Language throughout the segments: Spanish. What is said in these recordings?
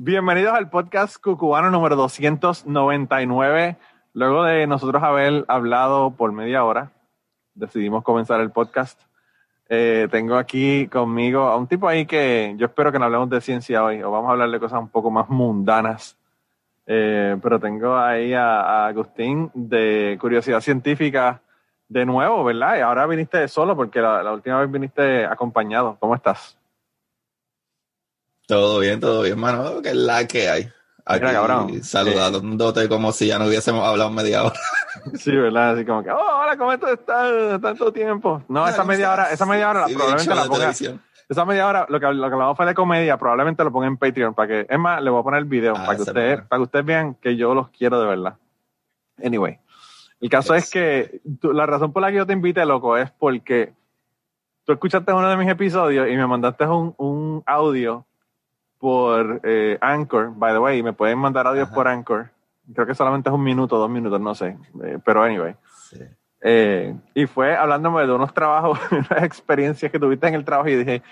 Bienvenidos al podcast cucubano número 299. Luego de nosotros haber hablado por media hora, decidimos comenzar el podcast. Eh, tengo aquí conmigo a un tipo ahí que yo espero que no hablemos de ciencia hoy, o vamos a hablar de cosas un poco más mundanas. Eh, pero tengo ahí a, Agustín de Curiosidad Científica de nuevo, ¿verdad? Y ahora viniste solo porque la, última vez viniste acompañado. ¿Cómo estás? Todo bien, todo bien, mano. Que es la que hay. Aquí, saludándote como si ya no hubiésemos hablado media hora. Sí, ¿verdad? Así como que, oh, hola, ¿cómo estás? Tanto tiempo. No, esa media hora, esa media hora probablemente la ponga. Esa media hora, lo que, lo que hablamos fue de comedia, probablemente lo ponga en Patreon para que, es más, le voy a poner el video ah, para que ustedes, para que ustedes vean que yo los quiero de verdad. Anyway, el caso es que la razón por la que yo te invité, loco, es porque tú escuchaste uno de mis episodios y me mandaste un, un audio por eh, Anchor, by the way, y me pueden mandar audios por Anchor. Creo que solamente es un minuto, dos minutos, no sé. Eh, pero anyway. Eh, y fue hablándome de unos trabajos, unas experiencias que tuviste en el trabajo y dije,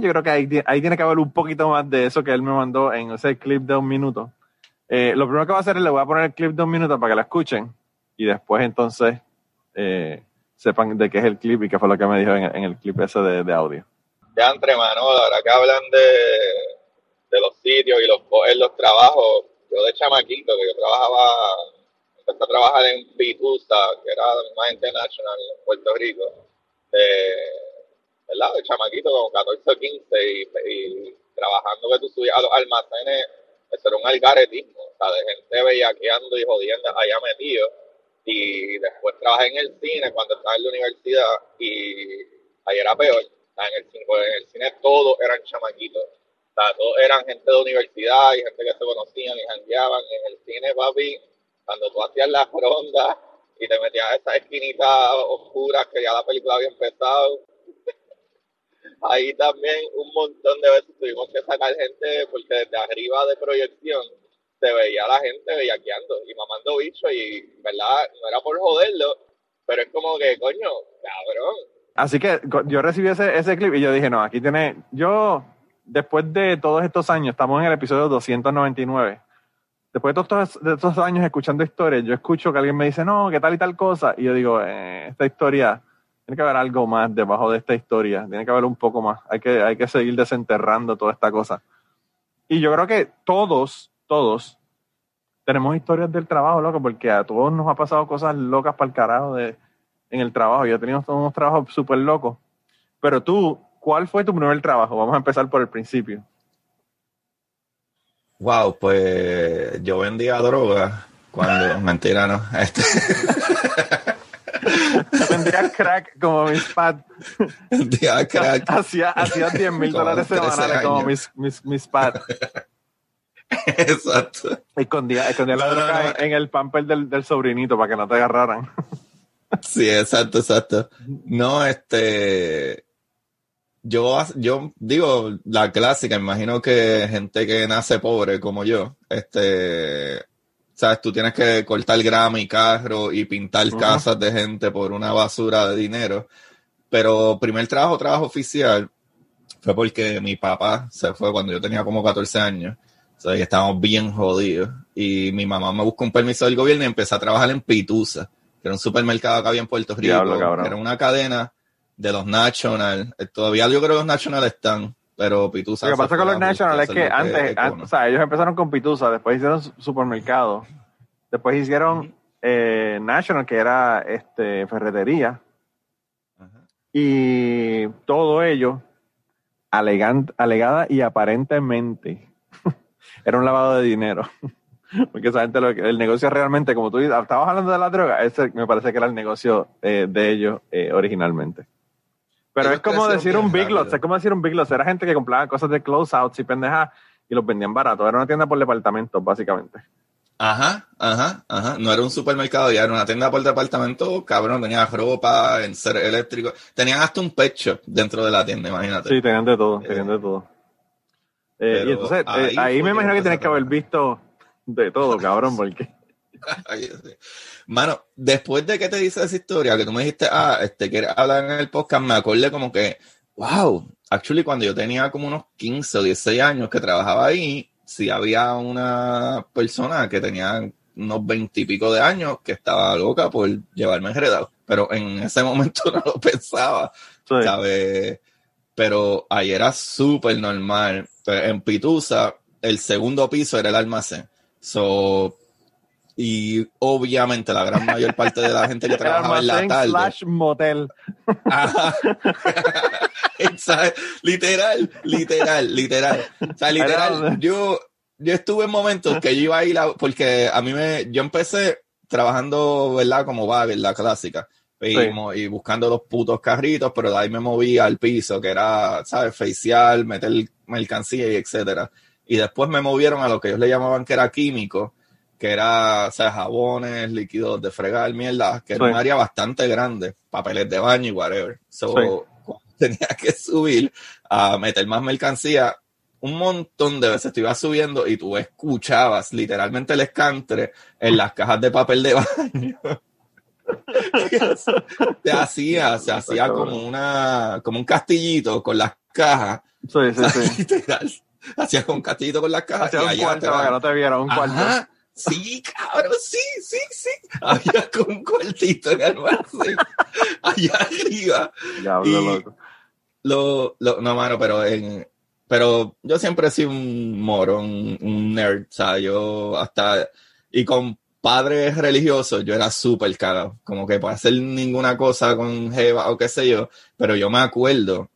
yo creo que ahí, ahí, tiene que haber un poquito más de eso que él me mandó en ese clip de un minuto. lo primero que voy a hacer es le voy a poner el clip de un minuto para que lo escuchen y después entonces sepan de qué es el clip y qué fue lo que me dijo en, el clip ese de, de audio. Ya entre manos, ahora que hablan de de los sitios y los en los trabajos. Yo de chamaquito, que yo trabajaba, empecé a trabajar en Pitusa, que era la misma internacional en Puerto Rico. Eh, ¿Verdad? De chamaquito, con 14 o 15, y, trabajando que tú subías a los almacenes, eso era un algaretismo, o sea, de gente bellaqueando y jodiendo allá metido. Y después trabajé en el cine cuando estaba en la universidad y ahí era peor. en el, en el cine todos eran chamaquitos todos eran gente de universidad y gente que se conocían y jangueaban en el cine, papi. Cuando tú hacías la ronda y te metías a esas esquinitas oscuras que ya la película había empezado. Ahí también un montón de veces tuvimos que sacar gente porque desde arriba de proyección se veía la gente bellaqueando y mamando bicho y, ¿verdad? No era por joderlo, pero es como que, coño, cabrón. Así que yo recibí ese, ese clip y yo dije, no, aquí tiene, yo después de todos estos años, estamos en el episodio 299. Después de todos estos, años escuchando historias, yo escucho que alguien me dice, no, ¿qué tal y tal cosa? Y yo digo, eh, esta historia, tiene que haber algo más debajo de esta historia, tiene que haber un poco más, hay que, hay que seguir desenterrando toda esta cosa. Y yo creo que todos, todos, tenemos historias del trabajo, loco, porque a todos nos ha pasado cosas locas para el carajo de, en el trabajo. Yo he tenido unos trabajos súper locos. Pero tú, ¿cuál fue tu primer trabajo? Vamos a empezar por el principio. Wow, pues yo vendía droga cuando, mentira, no. Este. vendía crack como mis pad. Vendía crack. Hacía, hacía 10 mil dólares semanales como mis, mis, mis pad. Exacto. Escondía, escondía la droga en el pamper del, del sobrinito para que no te agarraran. Sí, exacto, exacto. No, este yo, yo digo la clásica, imagino que gente que nace pobre como yo, este, sabes, tú tienes que cortar grama y carro y pintar casas de gente por una basura de dinero. Pero primer trabajo, trabajo oficial, fue porque mi papá se fue cuando yo tenía como 14 años. O sea, que estábamos bien jodidos. Y mi mamá me buscó un permiso del gobierno y empecé a trabajar en Pitusa, que era un supermercado que había en Puerto Rico. era una cadena de los National. Eh, todavía yo creo que los National están, pero Pitusa. Lo que pasa con los National es que antes, o sea, ellos empezaron con Pitusa, después hicieron supermercado, después hicieron eh, National, que era este ferretería. Y todo ello alegada y aparentemente era un lavado de dinero. Porque esa gente, el negocio realmente, como tú estabas hablando de la droga, ese me parece que era el negocio eh, de ellos originalmente. Pero es como decir un Big Lots, es como decir un Big Lots. Era gente que compraba cosas de closeouts y pendejas y los vendían barato. Era una tienda por departamentos, básicamente. Ajá, ajá, ajá. No era un supermercado, ya era una tienda por departamento, cabrón, tenía ropa, en ser eléctrico. Tenían hasta un pet shop dentro de la tienda, imagínate. Sí, tenían de todo, tenían de todo. Eh, y entonces, eh, ahí ahí, me imagino que tienes que haber visto de todo, cabrón, porque... Mano, después de que te dice esa historia, que tú me dijiste, ah, este, quieres hablar en el podcast, me acordé como que, wow, actually cuando yo tenía como unos 15 o 16 años que trabajaba ahí, sí había una persona que tenía unos 20 y pico de años que estaba loca por llevarme enredado, pero en ese momento no lo pensaba, Sí. ¿sabes? Pero ahí era súper normal. Pero en Pitusa, el segundo piso era el almacén. So, y obviamente la gran mayor parte de la gente que trabajaba en la tarde. slash motel. Ajá. Literal, literal, literal. O sea, literal, Era- yo, yo estuve en momentos que yo iba a ir a, porque a mí me, yo empecé trabajando, ¿verdad? Como bagger, la clásica. Y, Sí. mo- y buscando los putos carritos, pero de ahí me movía al piso, que era, ¿sabes? Facial, meter mercancía y etcétera. Y después me movieron a lo que ellos le llamaban que era químico, que era, o sea, jabones, líquidos de fregar, mierda, que era Sí. un área bastante grande, papeles de baño y whatever. So, Sí. cuando tenía que subir a meter más mercancía, un montón de veces te ibas subiendo y tú escuchabas literalmente el escantre en las cajas de papel de baño. te hacía, se hacía como una, como un castillito con las cajas. Sí, sí, sí. Literal. Hacías con un castillito con las cajas. Hacía y un allá cuarto te para que no te vieran, un cuarto. Ajá. Sí, cabrón, sí, sí, sí. Había como un cuartito en el almacén. Allá arriba. Diablo, Y- loco. Lo, lo, no, mano, pero en, pero yo siempre he sido un moro, un, nerd, o sea, yo hasta, y con padres religiosos, yo era súper cagado, como que para hacer ninguna cosa con Jeva o qué sé yo, pero yo me acuerdo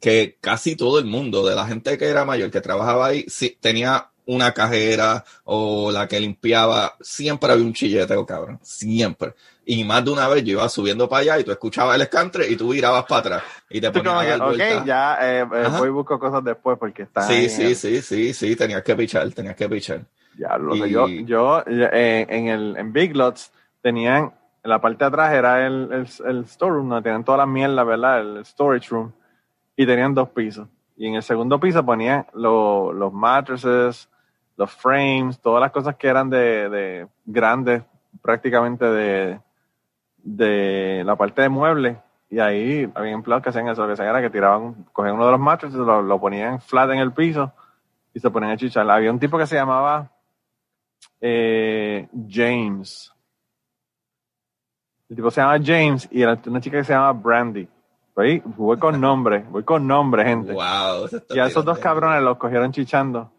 que casi todo el mundo, de la gente que era mayor, que trabajaba ahí, sí, tenía una cajera o la que limpiaba, siempre había un chilleteo, cabrón, siempre. Y más de una vez yo iba subiendo para allá y tú escuchabas el escantre y tú virabas para atrás y te ponías que, ok, ya eh, eh, voy y busco cosas después porque está Sí, ahí sí, sí, sí, sí, tenías que pichar, tenías que pichar. Diablo, Y- yo, yo eh, en el en Big Lots tenían en la parte de atrás era el, el, el storeroom, donde tenían todas las mierdas, ¿verdad? El storage room. Y tenían dos pisos. Y en el segundo piso ponían lo- los mattresses, los frames, todas las cosas que eran de, de grandes, prácticamente de, de la parte de muebles. Y ahí había empleados que hacían eso, lo que hacían era que tiraban, cogían uno de los mattresses, lo, lo ponían flat en el piso y se ponían a chichar. Había un tipo que se llamaba eh, James. El tipo se llama James y era una chica que se llama Brandy. Voy, voy con nombre, voy con nombre, gente. Wow. Y a esos dos cabrones los cogieron chichando.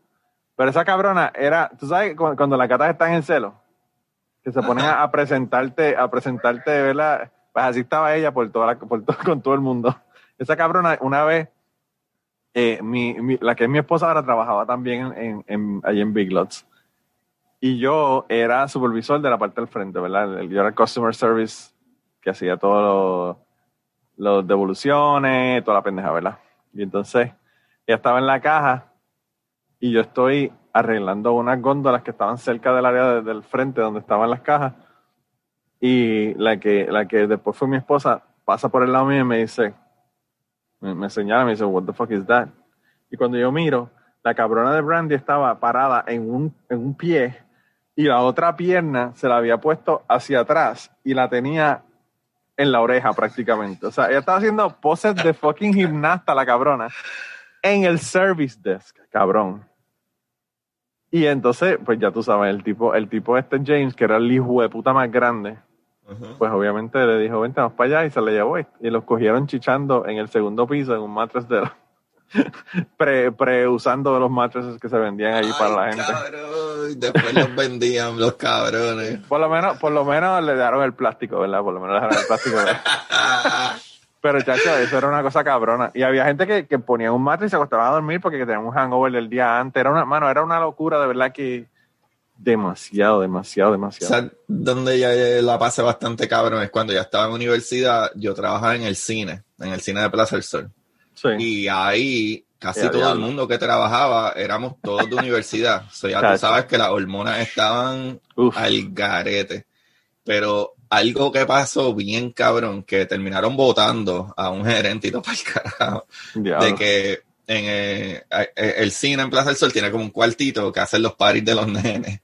Pero esa cabrona era, tú sabes, cu- cuando las gatas están en celo, que se ponen a, presentarte, a presentarte, ¿verdad? Pues así estaba ella por toda la, por to- con todo el mundo. Esa cabrona, una vez, eh, mi, la que es mi esposa ahora trabajaba también en, en, allí en Big Lots. Y yo era supervisor de la parte del frente, ¿verdad? Yo era el customer service que hacía todos los, los devoluciones, toda la pendeja, ¿verdad? Y entonces ella estaba en la caja y yo estoy arreglando unas góndolas que estaban cerca del área de- del frente donde estaban las cajas. Y la que, la que después fue mi esposa pasa por el lado mío y me dice, me, me señala, me dice, what the fuck is that? Y cuando yo miro, la cabrona de Brandy estaba parada en un, en un pie y la otra pierna se la había puesto hacia atrás y la tenía en la oreja prácticamente. O sea, ella estaba haciendo poses de fucking gimnasta, la cabrona, en el service desk, cabrón. Y entonces, pues ya tú sabes, el tipo, el tipo este James, que era el hijo de puta más grande, pues obviamente le dijo, vente, vamos para allá, y se le llevó. Y los cogieron chichando en el segundo piso, en un mattress de los- pre, pre usando los mattresses que se vendían allí para la Ay, gente. cabrón, Después los vendían los cabrones. Por lo menos, por lo menos le dejaron el plástico, ¿verdad? Por lo menos le dejaron el plástico. Pero, chacho, eso era una cosa cabrona. Y había gente que, que ponía un mattress y se acostaba a dormir porque tenían un hangover del día antes. Era una, mano, era una locura, de verdad, que demasiado, demasiado, demasiado. O sea, donde ya la pasé bastante cabrón es cuando ya estaba en universidad, yo trabajaba en el cine, en el cine de Plaza del Sol. Sí. Y ahí casi Ya, todo el mundo que trabajaba éramos todos de universidad. O sea, ya tú sabes que las hormonas estaban Uf. al garete. Pero algo que pasó bien cabrón, que terminaron votando a un gerente y todo para el carajo, de que en eh, eh, el cine en Plaza del Sol tiene como un cuartito que hacen los paris de los nenes.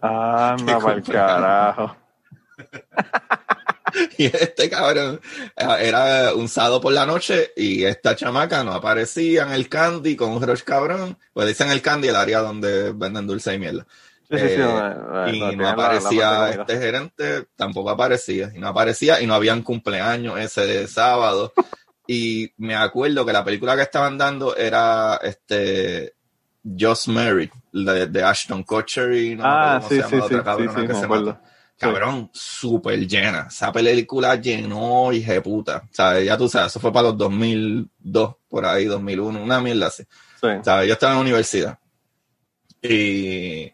Anda para el carajo. Y este cabrón eh, era un sábado por la noche y esta chamaca no aparecía en el candy con un rush cabrón. Pues dicen el candy, el área donde venden dulce y mierda. Sí, sí, sí. Eh, y no, aparecía este gerente, tampoco aparecía. Y no aparecía y no habían cumpleaños ese de sábado. y me acuerdo que la película que estaban dando era este Just Married, de, de Ashton Kutcher y no me Ah, acuerdo cómo sí, se sí, llama otra cabrona que me se mató. Cabrón, súper llena. Esa película llenó, de puta. O sea, ya tú sabes, eso fue para los 2002, por ahí, 2001, una mierda así. Sí. ¿sabes? Yo estaba en la universidad. Y,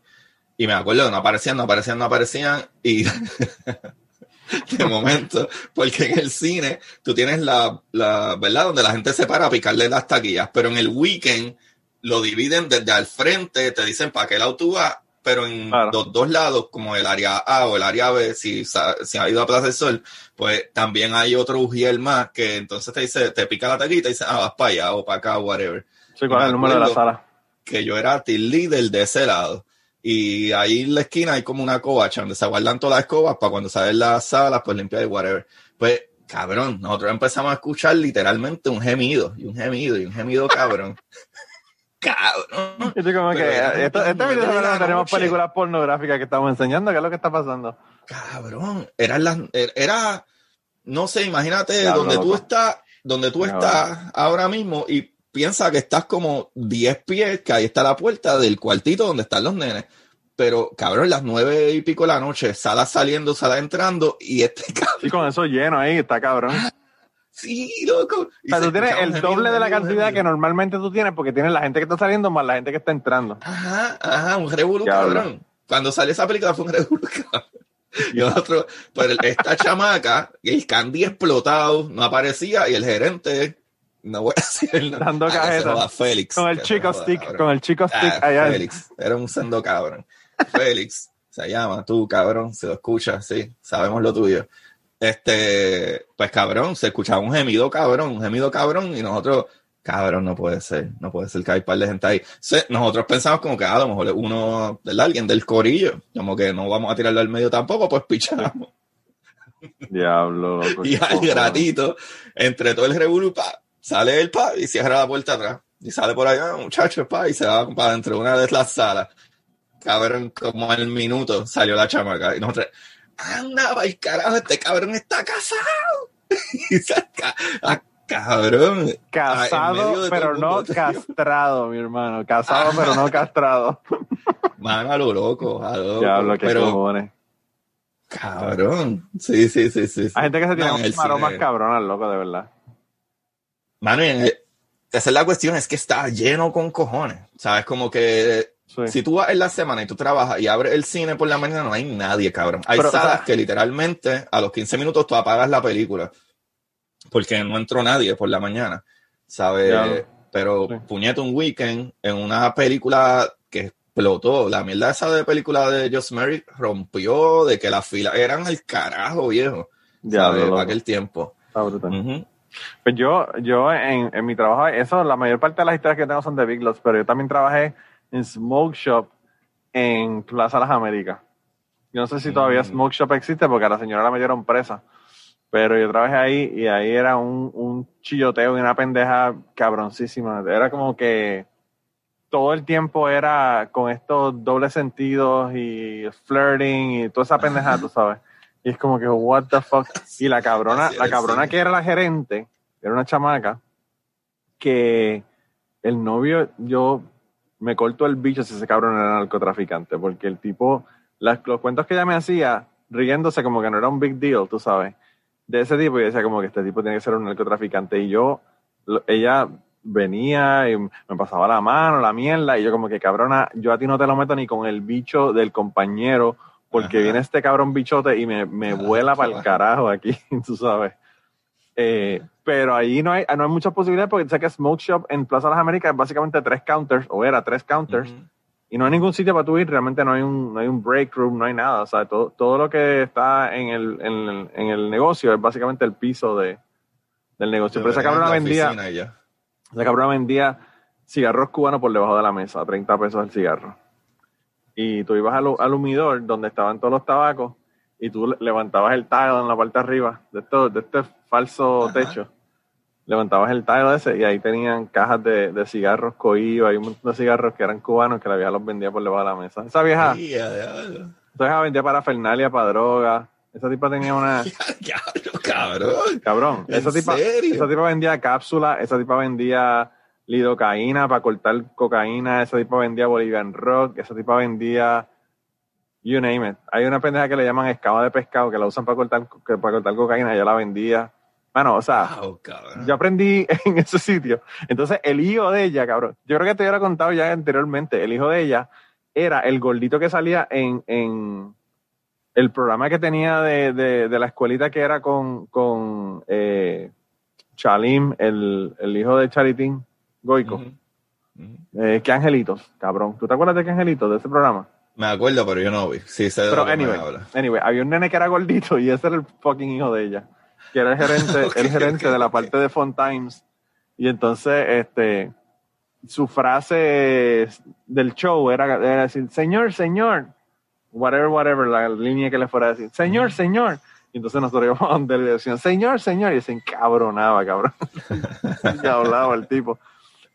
y me acuerdo no aparecían, no aparecían, no aparecían. Y de momento, porque en el cine tú tienes la, la, ¿verdad? Donde la gente se para a picarle las taquillas, pero en el weekend lo dividen desde al frente, te dicen para qué lado tú vas, pero en Claro. los dos lados, como el área A o el área B, si, si ha ido a Plaza del Sol, pues también hay otro Ujiel más que entonces te dice, te pica la taquilla y te dice, ah, vas para allá o para acá, whatever Sí, ¿cuál es el Me número de la sala? que yo era team leader de ese lado. Y ahí en la esquina hay como una covacha donde se guardan todas las escobas para cuando salen las salas, pues limpiar y whatever. Pues, cabrón, nosotros empezamos a escuchar literalmente un gemido, y un gemido, y un gemido cabrón. cabrón. Yo como que era esto, este video no tenemos películas pornográficas que estamos enseñando, ¿qué es lo que está pasando? Cabrón, eran las, er- era, no sé, imagínate donde tú loco. estás, donde tú estás ahora mismo y piensa que estás como 10 pies, que ahí está la puerta del cuartito donde están los nenes. Pero, cabrón, las nueve y pico de la noche, sala saliendo, sala entrando, y este cabrón, Sí, con eso lleno ahí, está cabrón. O sí, loco. Y sea, se tú tienes el gemido, doble de la gemido, cantidad que normalmente tú tienes porque tienes la gente que está saliendo más la gente que está entrando. Ajá, ajá, un revolú, cabrón. Cuando salió esa película fue un revolú. Y otro, pero esta chamaca, el candy explotado, no aparecía, y el gerente, no voy a decir el nombre. Dando Ah, joda, Félix. Con el chico stick, cabrón. con el chico stick Ah, allá. Félix, era un sendo cabrón. Félix, se llama, tú, cabrón, se lo escucha, sí, sabemos lo tuyo. Este, pues cabrón, se escuchaba un gemido cabrón, un gemido cabrón, y nosotros, cabrón, no puede ser, no puede ser que hay un par de gente ahí. Se- nosotros pensamos como que ah, a lo mejor es uno, ¿verdad? Alguien del corillo, como que no vamos a tirarlo al medio tampoco, pues pichamos. Diablo, loco. Y al cojones. ratito, entre todo el revolú, pa, sale el pa y cierra la puerta atrás. Y sale por allá, muchachos, pa, y se va para dentro de una de las salas. Cabrón, como al minuto salió la chamaca. Y nosotros, anda, va el carajo, este cabrón está casado. y saca, ah, cabrón. Ah, Casado, pero no mundo. castrado, mi hermano. Casado, pero no castrado. Mano, a lo loco, a lo loco. Diablo, qué pero, cojones. cabrón. Sí, sí, sí, sí. sí. Hay gente que se tiene No, unas maromas cine- cabronas, loco, de verdad. Mano, y en el- esa es la cuestión, es que está lleno con cojones. ¿Sabes? Como que Sí. si tú vas en la semana y tú trabajas y abres el cine por la mañana, no hay nadie, cabrón. Hay Pero, o salas sea- que literalmente a los 15 minutos tú apagas la película porque no entró nadie por la mañana, ¿sabes? Ya. Pero Sí. puñete un weekend en una película que explotó. La mierda esa de película de Just Mary rompió de que las filas eran el carajo, viejo. Diablo, ¿sabes? Para aquel tiempo. Está brutal. Ujú. Pues yo, yo en, en mi trabajo, eso, la mayor parte de las historias que tengo son de Big Lots, pero yo también trabajé en Smoke Shop en Plaza Las Américas. Yo no sé si todavía Mm. Smoke Shop existe porque a la señora la metieron presa, pero yo trabajé ahí y ahí era un, un chilloteo y una pendeja cabroncísima. Era como que todo el tiempo era con estos dobles sentidos y flirting y toda esa pendeja, tú sabes. Y es como que, what the fuck. Y la cabrona, la cabrona que era la gerente, era una chamaca, que el novio, yo me corto el bicho si ese cabrón era narcotraficante, porque el tipo, las- los cuentos que ella me hacía, riéndose como que no era un big deal, tú sabes, de ese tipo, y decía como que este tipo tiene que ser un narcotraficante. Y yo, lo- ella venía y me pasaba la mano, la mierda, y yo como que cabrona, yo a ti no te lo meto ni con el bicho del compañero, porque viene este cabrón bichote y me, me vuela para el carajo aquí, tú sabes. Eh, pero ahí no hay, no hay muchas posibilidades porque sé que Smoke Shop en Plaza de las Américas es básicamente tres counters, o era tres counters, y no hay ningún sitio para tú ir, realmente no hay un, no hay un break room, no hay nada, o sea, todo, todo lo que está en el, en el, en el negocio es básicamente el piso de, del negocio. Pero esa cabrona vendía, esa cabrona vendía cigarros cubanos por debajo de la mesa, 30 pesos el cigarro. Y tú ibas al, al humidor donde estaban todos los tabacos y tú levantabas el tile en la parte de arriba de, esto, de este falso techo. Levantabas el tile ese y ahí tenían cajas de, de cigarros coíba y un montón de cigarros que eran cubanos que la vieja los vendía por debajo de la mesa. Esa vieja, esa vieja vendía para Fernalia, para droga. Esa tipa tenía una. cabrón. Cabrón. Esa tipa, esa tipa vendía cápsula, esa tipa vendía lidocaína para cortar cocaína, esa tipa vendía Bolivian Rock, esa tipa vendía you name it. Hay una pendeja que le llaman escama de pescado que la usan para cortar, para cortar cocaína, yo la vendía. Bueno, o sea, yo aprendí en ese sitio. Entonces, el hijo de ella, cabrón, yo creo que te hubiera contado ya anteriormente, el hijo de ella era el gordito que salía en, en el programa que tenía de, de, la escuelita que era con, con eh, Chalim, el, el, hijo de Charitín Goico. Eh, ¿Qué angelitos, cabrón? ¿Tú te acuerdas de qué angelitos de ese programa? Me acuerdo, pero yo no vi. Sí, sé de pero anyway, anyway, había un nene que era gordito y ese era el fucking hijo de ella. Que era el gerente, el gerente de la parte de Font Times. Y entonces, este, su frase del show era, decir, señor, señor, whatever, whatever, la línea que le fuera a decir, señor, señor. Y entonces nosotros íbamos a donde le decían, señor, señor, y se encabronaba, cabrón. y hablaba el tipo.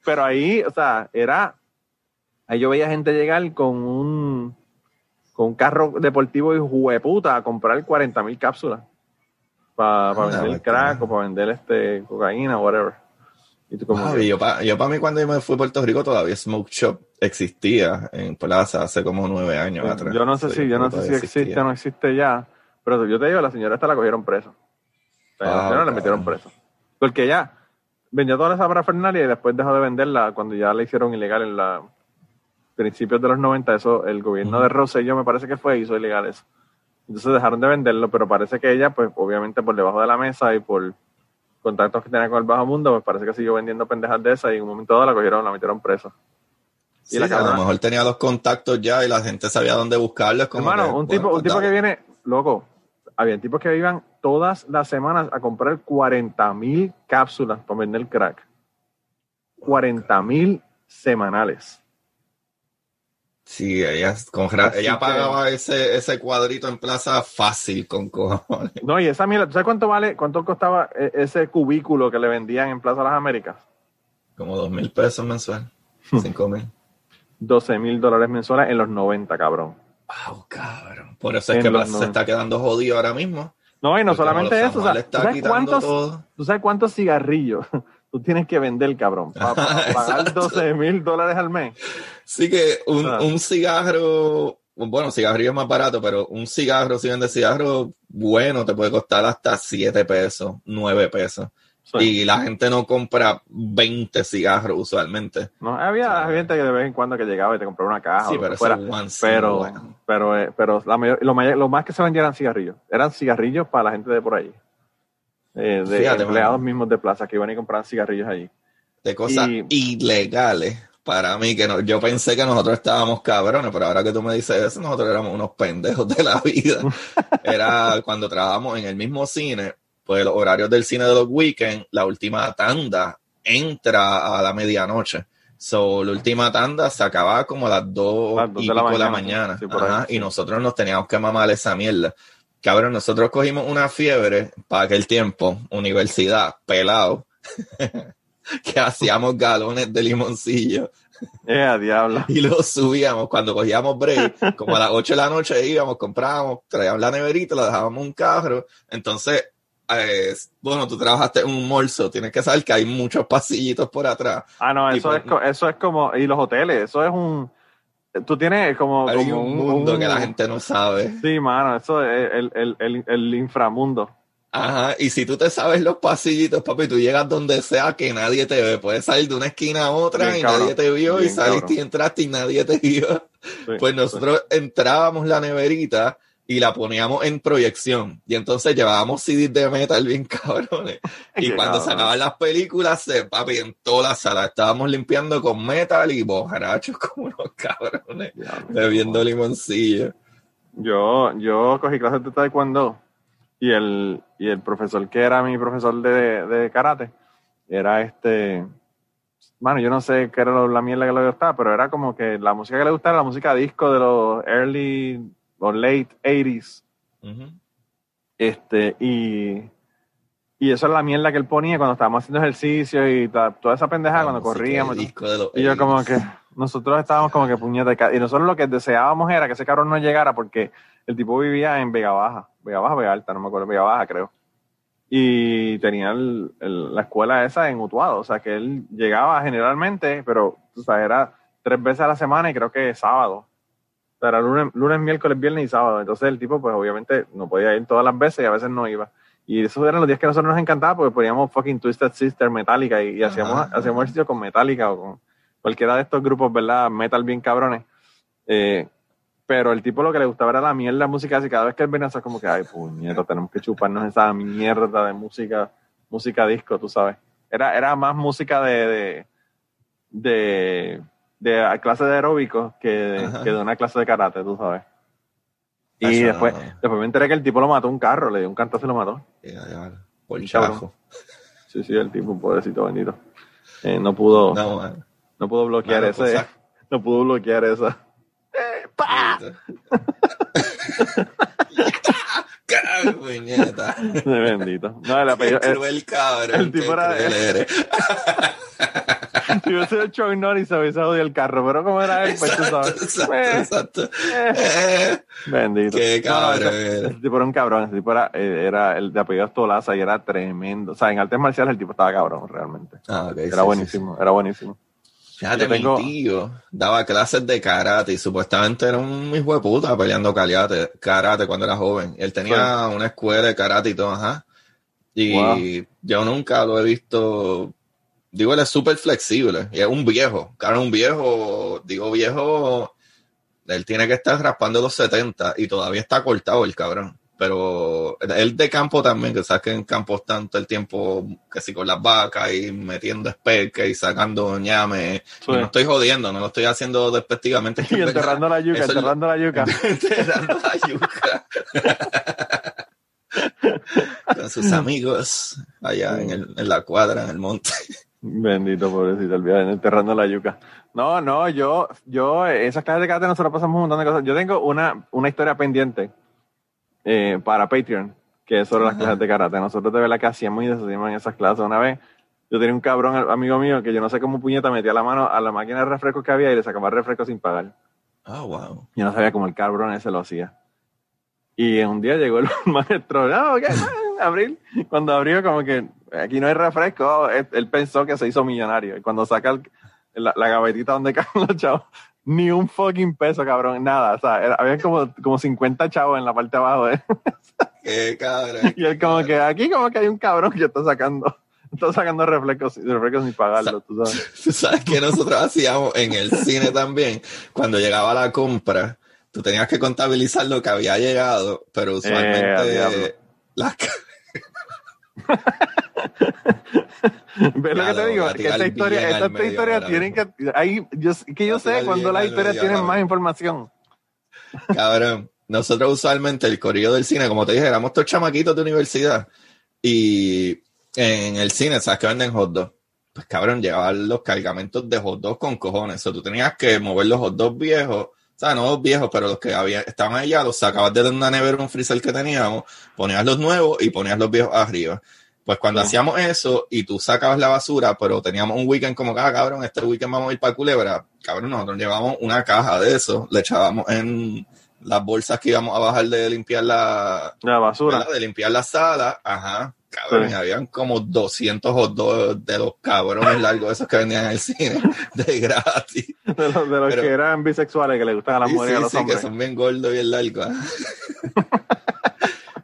Pero ahí, o sea, era Ahí yo veía gente llegar con un, con un carro deportivo y jueputa a comprar 40 mil cápsulas para ah, vender crack o para vender este cocaína, whatever. Y tú como yo para mí cuando yo me fui a Puerto Rico todavía Smoke Shop existía en Plaza hace como nueve años atrás. Yo no sé si, yo no sé si existe o no existe ya, pero yo te digo, la señora esta la cogieron presa. la ah, señora la metieron presa. Porque ya vendía toda esa parafernalia y después dejó de venderla cuando ya la hicieron ilegal en la principios de los 90, eso, el gobierno de Rosselló me parece que fue, hizo ilegal eso. Entonces dejaron de venderlo, pero parece que ella, pues obviamente por debajo de la mesa y por contactos que tenía con el bajo mundo, pues parece que siguió vendiendo pendejas de esas y en un momento dado la cogieron, la metieron presa. Sí, a lo mejor tenía los contactos ya y la gente sabía dónde buscarlos. Como Hermano, un, tipo, un tipo que viene, loco, había tipos que iban todas las semanas a comprar 40 mil cápsulas para vender crack. 40 mil semanales. Sí, ella, con, ella pagaba ese, ese cuadrito en plaza fácil con cojones. No, y esa mira, ¿tú sabes cuánto vale, cuánto costaba e, ese cubículo que le vendían en Plaza Las Américas? Como dos mil pesos mensual, cinco mil. Doce mil dólares mensuales en los 90, cabrón. Wow, cabrón. Por eso es que Plaza se está quedando jodido ahora mismo. No, y no solamente eso, o sea, ¿tú sabes, cuántos, ¿tú sabes cuántos cigarrillos tú tienes que vender, cabrón, para, pagar 12 mil dólares al mes. Sí que un, un cigarro, bueno, cigarrillo es más barato, pero un cigarro, si vendes cigarro bueno, te puede costar hasta 7 pesos, 9 pesos. Y la gente no compra 20 cigarros usualmente. No, había gente que de vez en cuando que llegaba y te compraba una caja. Sí, pero, fuera. pero, pero, eh, pero, la mayor, lo, lo, más que se vendían eran cigarrillos. Eran cigarrillos para la gente de por ahí. Eh, de empleados mismos de plaza que iban y compraban cigarrillos allí. De cosas ilegales para mí, que no, yo pensé que nosotros estábamos cabrones, pero ahora que tú me dices eso, nosotros éramos unos pendejos de la vida. Era cuando trabajamos en el mismo cine, pues los horarios del cine de los weekends, la última tanda entra a la medianoche. So, la última tanda se acababa como a las 2 y de la mañana. y nosotros nos teníamos que mamar esa mierda. Cabrón, nosotros cogimos una fiebre para aquel tiempo, universidad, pelado, que hacíamos galones de limoncillo. Eh, diablo. Y lo subíamos cuando cogíamos break, como a las 8 de la noche íbamos, comprábamos, traíamos la neverita, la dejábamos en un carro. Entonces, eh, bueno, tú trabajaste en un morso, tienes que saber que hay muchos pasillitos por atrás. Ah, no, eso, pues, es, eso es como, y los hoteles, eso es un, Tú tienes como, Hay un mundo que la gente no sabe. Sí, mano, eso es el, el, el, el inframundo. Ajá, y si tú te sabes los pasillitos, papi, tú llegas donde sea que nadie te ve. Puedes salir de una esquina a otra y nadie te vio, y saliste y entraste y nadie te vio. pues nosotros entrábamos la neverita y la poníamos en proyección. Y entonces llevábamos CDs de metal bien cabrones. Y cuando sacaban las películas, se, papi, en toda la sala estábamos limpiando con metal y bojarachos como unos cabrones, bebiendo limoncillo. Yo, yo cogí clases de taekwondo y el, y el profesor que era mi profesor de, de karate era este, bueno, yo no sé qué era la mierda que le gustaba, pero era como que la música que le gustaba era la música disco de los early late 80s. Este, y, y eso es la mierda que él ponía cuando estábamos haciendo ejercicio y toda esa pendeja cuando corríamos. y yo como que nosotros estábamos como que puñeta. Y nosotros lo que deseábamos era que ese cabrón no llegara porque el tipo vivía en Vega Baja. Vega Baja, Vega Alta, no me acuerdo, Vega Baja creo. Y tenía la escuela esa en Utuado. O sea que él llegaba generalmente, pero o sea, era tres veces a la semana y creo que sábado era lunes, lunes, miércoles, viernes y sábado. Entonces el tipo, pues obviamente no podía ir todas las veces y a veces no iba. Y esos eran los días que a nosotros nos encantaba porque poníamos fucking Twisted Sister Metallica y, hacíamos, hacíamos ejercicio con Metallica o con cualquiera de estos grupos, ¿verdad? Metal bien cabrones. Eh, pero el tipo lo que le gustaba era la mierda música así cada vez que él venía, como que, ay, puñeta, tenemos que chuparnos esa mierda de música, música disco, tú sabes. Era, era más música de, de de clase de aeróbico que, de una clase de karate, tú sabes. Y después, después me enteré que el tipo lo mató un carro, le dio un cantazo y lo mató. Por. Sí, sí, el tipo, un pobrecito bendito. Eh, no pudo, no, pudo bloquear ese, no pudo bloquear esa. ¡Eh, Puñeta. Bendito. No, el apellido. El, cabrón. El tipo era. si hubiese hecho y se hubiese odiado el carro, pero como era él, pues tú sabes. Exacto, eh, exacto. Eh. Bendito. Qué cabrón. ese, tipo era un cabrón, ese tipo era, eh, era el de apellido Tolaza y era tremendo. O sea, en artes marciales el tipo estaba cabrón, realmente. Ah, okay, era buenísimo, era buenísimo. Fíjate, tengo... mi tío daba clases de karate y supuestamente era un hijo de puta peleando karate, karate cuando era joven. Él tenía una escuela de karate y todo, ajá. Y yo nunca lo he visto digo, él es súper flexible y es un viejo. Claro, un viejo, digo viejo, él tiene que estar raspando los 70 y todavía está cortado el cabrón. Pero él de campo también, que sabes que en campo tanto el tiempo que si con las vacas y metiendo espeque y sacando ñame. no estoy jodiendo, no lo estoy haciendo despectivamente. Y enterrando la yuca, enterrando la yuca. enterrando la yuca. con sus amigos allá en, el, en la cuadra, en el monte. Bendito, pobrecito, el viaje enterrando la yuca. No, no, yo, yo, esas clases de karate nosotros pasamos un montón de cosas. Yo tengo una, una historia pendiente eh, para Patreon, que es sobre las clases de karate. Nosotros de verdad que hacíamos y deshacíamos en esas clases. Una vez, yo tenía un cabrón amigo mío que yo no sé cómo puñeta metía la mano a la máquina de refrescos que había y le sacaba el refresco sin pagar. Oh, wow. Yo no sabía cómo el cabrón ese lo hacía. Y un día llegó el maestro, no, ¿qué? Abril. Cuando abrió, como que aquí no hay refresco, él, pensó que se hizo millonario. Y cuando saca la, la, gavetita donde caen los chavos, ni un fucking peso, cabrón, nada. O sea, había como, como 50 chavos en la parte de abajo. ¿eh? Qué cabrón. Y él como que aquí como que hay un cabrón que está sacando está sacando reflejos, reflejos sin pagarlo, tú sabes. Tú sabes que nosotros hacíamos en el cine también, cuando llegaba la compra, tú tenías que contabilizar lo que había llegado, pero usualmente eh, las, ¿Ves lo que te digo? Que esta historia, esta, historia tienen que. Ahí, yo, que yo sé cuando las historias tienen más información. Cabrón, nosotros usualmente el corrido del cine, como te dije, éramos todos chamaquitos de universidad. Y en el cine, ¿sabes que venden hot dogs? Pues cabrón, llevaban los cargamentos de hot dogs con cojones. O sea, tú tenías que mover los hot dogs viejos o sea, no los viejos, pero los que había, estaban allá, los sacabas de una nevera, un freezer que teníamos, ponías los nuevos y ponías los viejos arriba. Pues cuando hacíamos eso y tú sacabas la basura, pero teníamos un weekend como, ah, cabrón, este weekend vamos a ir para Culebra, cabrón, nosotros llevábamos una caja de eso, le echábamos en las bolsas que íbamos a bajar de limpiar la, la basura, de limpiar la sala, ajá, cabrón, habían como 200 hot de los cabrones largos esos que vendían en el cine, de gratis. De los, de los que eran bisexuales, que les gustan a las mujeres y a los sí, hombres. que son bien gordos y bien largos.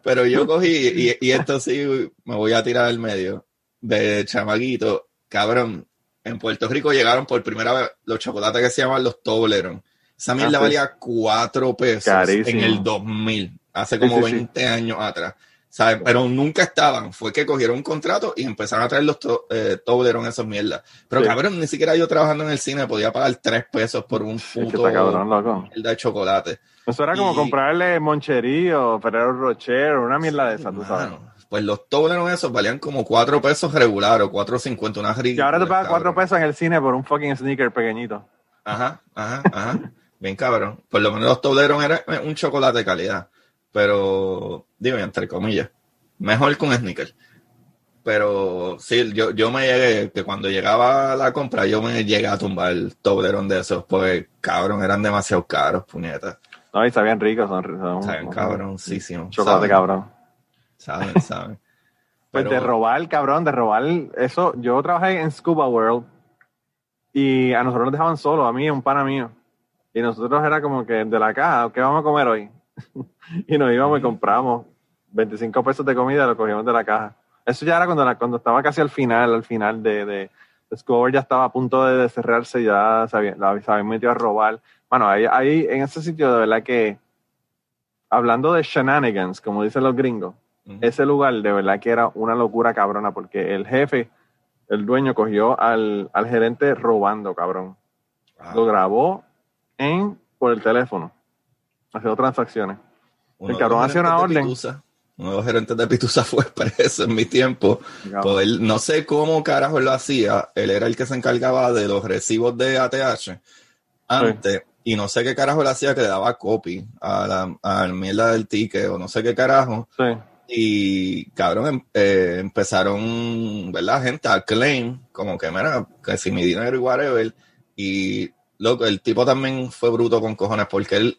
Pero yo cogí, y, y esto sí me voy a tirar al medio, de chamaguito, cabrón. En Puerto Rico llegaron por primera vez los chocolates que se llaman los Toblerone. Esa mierda Ah, sí. valía cuatro pesos Carísimo. en el 2000, hace como Sí, sí, sí. 20 años atrás. ¿Sabes? Pero nunca estaban. Fue que cogieron un contrato y empezaron a traer los to- eh, Toblerone, esas mierdas. Pero Sí. cabrón, ni siquiera yo trabajando en el cine podía pagar tres pesos por un Es que puto está cabrón, loco. mierda de chocolate. Eso era como comprarle Moncherí o Ferrero Rocher o una mierda de esa, tú sabes. Mano, Pues los Toblerone esos valían como cuatro pesos regular o cuatro cincuenta, una Y ahora te pagas cuatro pesos en el cine por un fucking sneaker pequeñito. Ajá, ajá, ajá. Bien cabrón. Por lo menos los Toblerone era un chocolate de calidad. Pero, digo, entre comillas, mejor un sneaker. Pero sí, yo, yo me llegué, que cuando llegaba la compra, yo me llegué a tumbar el Toblerone de esos, pues cabrón, eran demasiado caros, puñetas. No, y sabían ricos, son, son Saben cabroncísimos. chocolate saben, cabrón. Saben, saben. Pues Pero- de robar, cabrón, de robar eso. Yo trabajé en Scuba World y a nosotros nos dejaban solos, a mí un pana mío. Y nosotros era como que de la caja, ¿qué vamos a comer hoy? y nos íbamos y compramos 25 pesos de comida, lo cogíamos de la caja. Eso ya era cuando, la- cuando estaba casi al final, al final de, de, World ya estaba a punto de cerrarse, ya se habían, habían metido a robar. Bueno, ahí, ahí en ese sitio de verdad que, hablando de shenanigans, como dicen los gringos, ese lugar de verdad que era una locura cabrona porque el jefe, el dueño cogió al, al gerente robando, cabrón. Lo grabó en por el teléfono, haciendo transacciones. uno el cabrón hacía una orden. Pitusa, uno de los gerentes de Pitusa fue preso en mi tiempo. Pues él, no sé cómo carajo él lo hacía. Él era el que se encargaba de los recibos de ATH antes. Y no sé qué carajo él hacía que le daba copy a la, a la mierda del ticket o no sé qué carajo. Sí, Y cabrón, em- eh, empezaron, ¿verdad? Gente a claim, como que, mira, que si mi dinero y whatever. Y loco, el tipo también fue bruto con cojones porque él,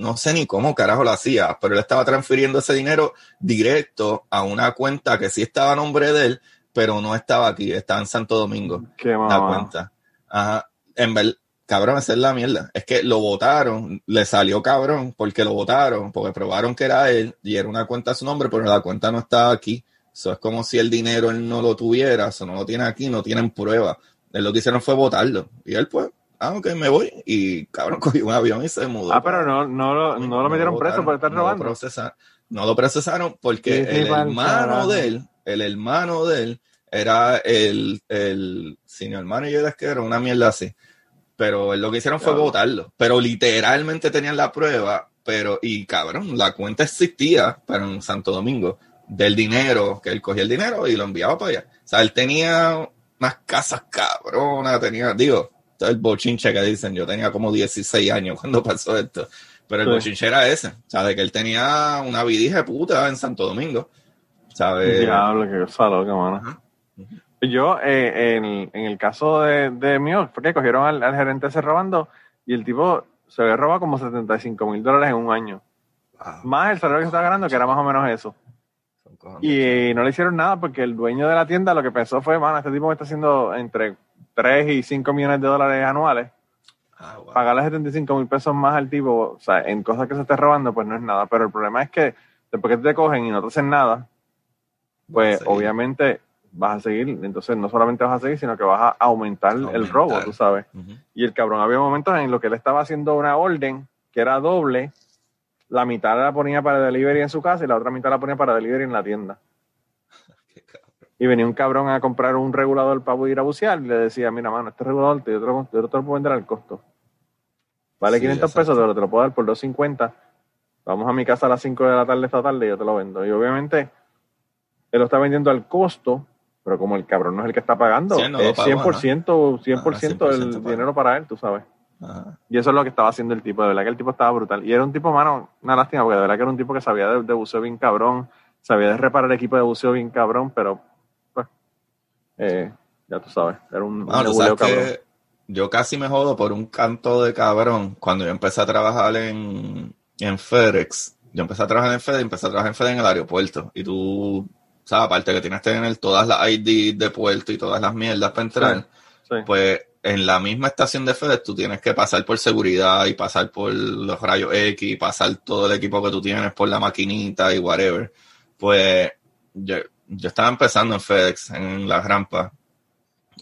no sé ni cómo carajo lo hacía, pero él estaba transfiriendo ese dinero directo a una cuenta que sí estaba a nombre de él, pero no estaba aquí, estaba en Santo Domingo qué la cuenta. Ajá. En ver, cabrón, esa es la mierda. Es que lo votaron, le salió cabrón porque lo votaron, porque probaron que era él y era una cuenta a su nombre, pero la cuenta no estaba aquí. Eso es como si el dinero él no lo tuviera, eso no lo tiene aquí, no tienen prueba. Él lo que hicieron fue votarlo. Y él, pues, ah, ok, me voy. Y cabrón, cogió un avión y se mudó. Ah, pero no, no, lo, no lo metieron preso por estar no lo robando. procesaron. No lo procesaron porque el hermano de él, el hermano de él, era el, el senior manager, es que era una mierda así. Pero él lo que hicieron fue votarlo. Pero literalmente tenían la prueba, pero, y cabrón, la cuenta existía, pero en Santo Domingo, del dinero, que él cogía el dinero y lo enviaba para allá. O sea, él tenía unas casas cabronas, tenía, digo, el bochinche que dicen, yo tenía como 16 años cuando pasó esto. Pero el Sí. bochinche era ese, ¿sabes? Que él tenía una vidija puta en Santo Domingo, ¿sabes? Diablo, qué cosa loca, mano. Yo, eh, en, en el caso de, de mío, fue que cogieron al, al gerente ese robando y el tipo se había robado como 75 mil dólares en un año. Wow, Más el salario que estaba ganando, que era más o menos eso. Y eh, no le hicieron nada porque el dueño de la tienda lo que pensó fue, mano, este tipo me está haciendo entre 3 y 5 millones de dólares anuales. Ah, wow. Pagarle 75 mil pesos más al tipo, o sea, en cosas que se esté robando, pues no es nada. Pero el problema es que después que te cogen y no te hacen nada, pues obviamente vas a seguir. Entonces no solamente vas a seguir, sino que vas a aumentar, el robo, tú sabes. Y el cabrón había momentos en los que él estaba haciendo una orden que era doble. La mitad la ponía para delivery en su casa y la otra mitad la ponía para delivery en la tienda. Y venía un cabrón a comprar un regulador para ir a bucear y le decía, mira, mano, este regulador te- yo te lo, yo te lo puedo vender al costo. Vale Sí, 500 exacto. pesos, pero te lo puedo dar por 250. Vamos a mi casa a las 5 de la tarde esta tarde y yo te lo vendo. Y obviamente él lo está vendiendo al costo, pero como el cabrón no es el que está pagando, Sí, no es pagó, 100%, 100%, Ajá, el 100% pago. dinero para él, tú sabes. Ajá. Y eso es lo que estaba haciendo el tipo, de verdad que el tipo estaba brutal. Y era un tipo, mano, una lástima, porque de verdad que era un tipo que sabía de, de buceo bien cabrón, sabía de reparar equipo de buceo bien cabrón, pero, eh, ya tú sabes, era un, un sabes cabrón. que yo casi me jodo por un canto de cabrón cuando yo empecé a trabajar en, en FedEx. Yo empecé a trabajar en FedEx, empecé a trabajar en FedEx en el aeropuerto. Y tú, sabes, aparte que tienes que tener todas las ID de puerto y todas las mierdas para entrar, Sí. pues en la misma estación de FedEx tú tienes que pasar por seguridad y pasar por los rayos X, y pasar todo el equipo que tú tienes por la maquinita y whatever. Pues yo, yo estaba empezando en FedEx, en la rampa,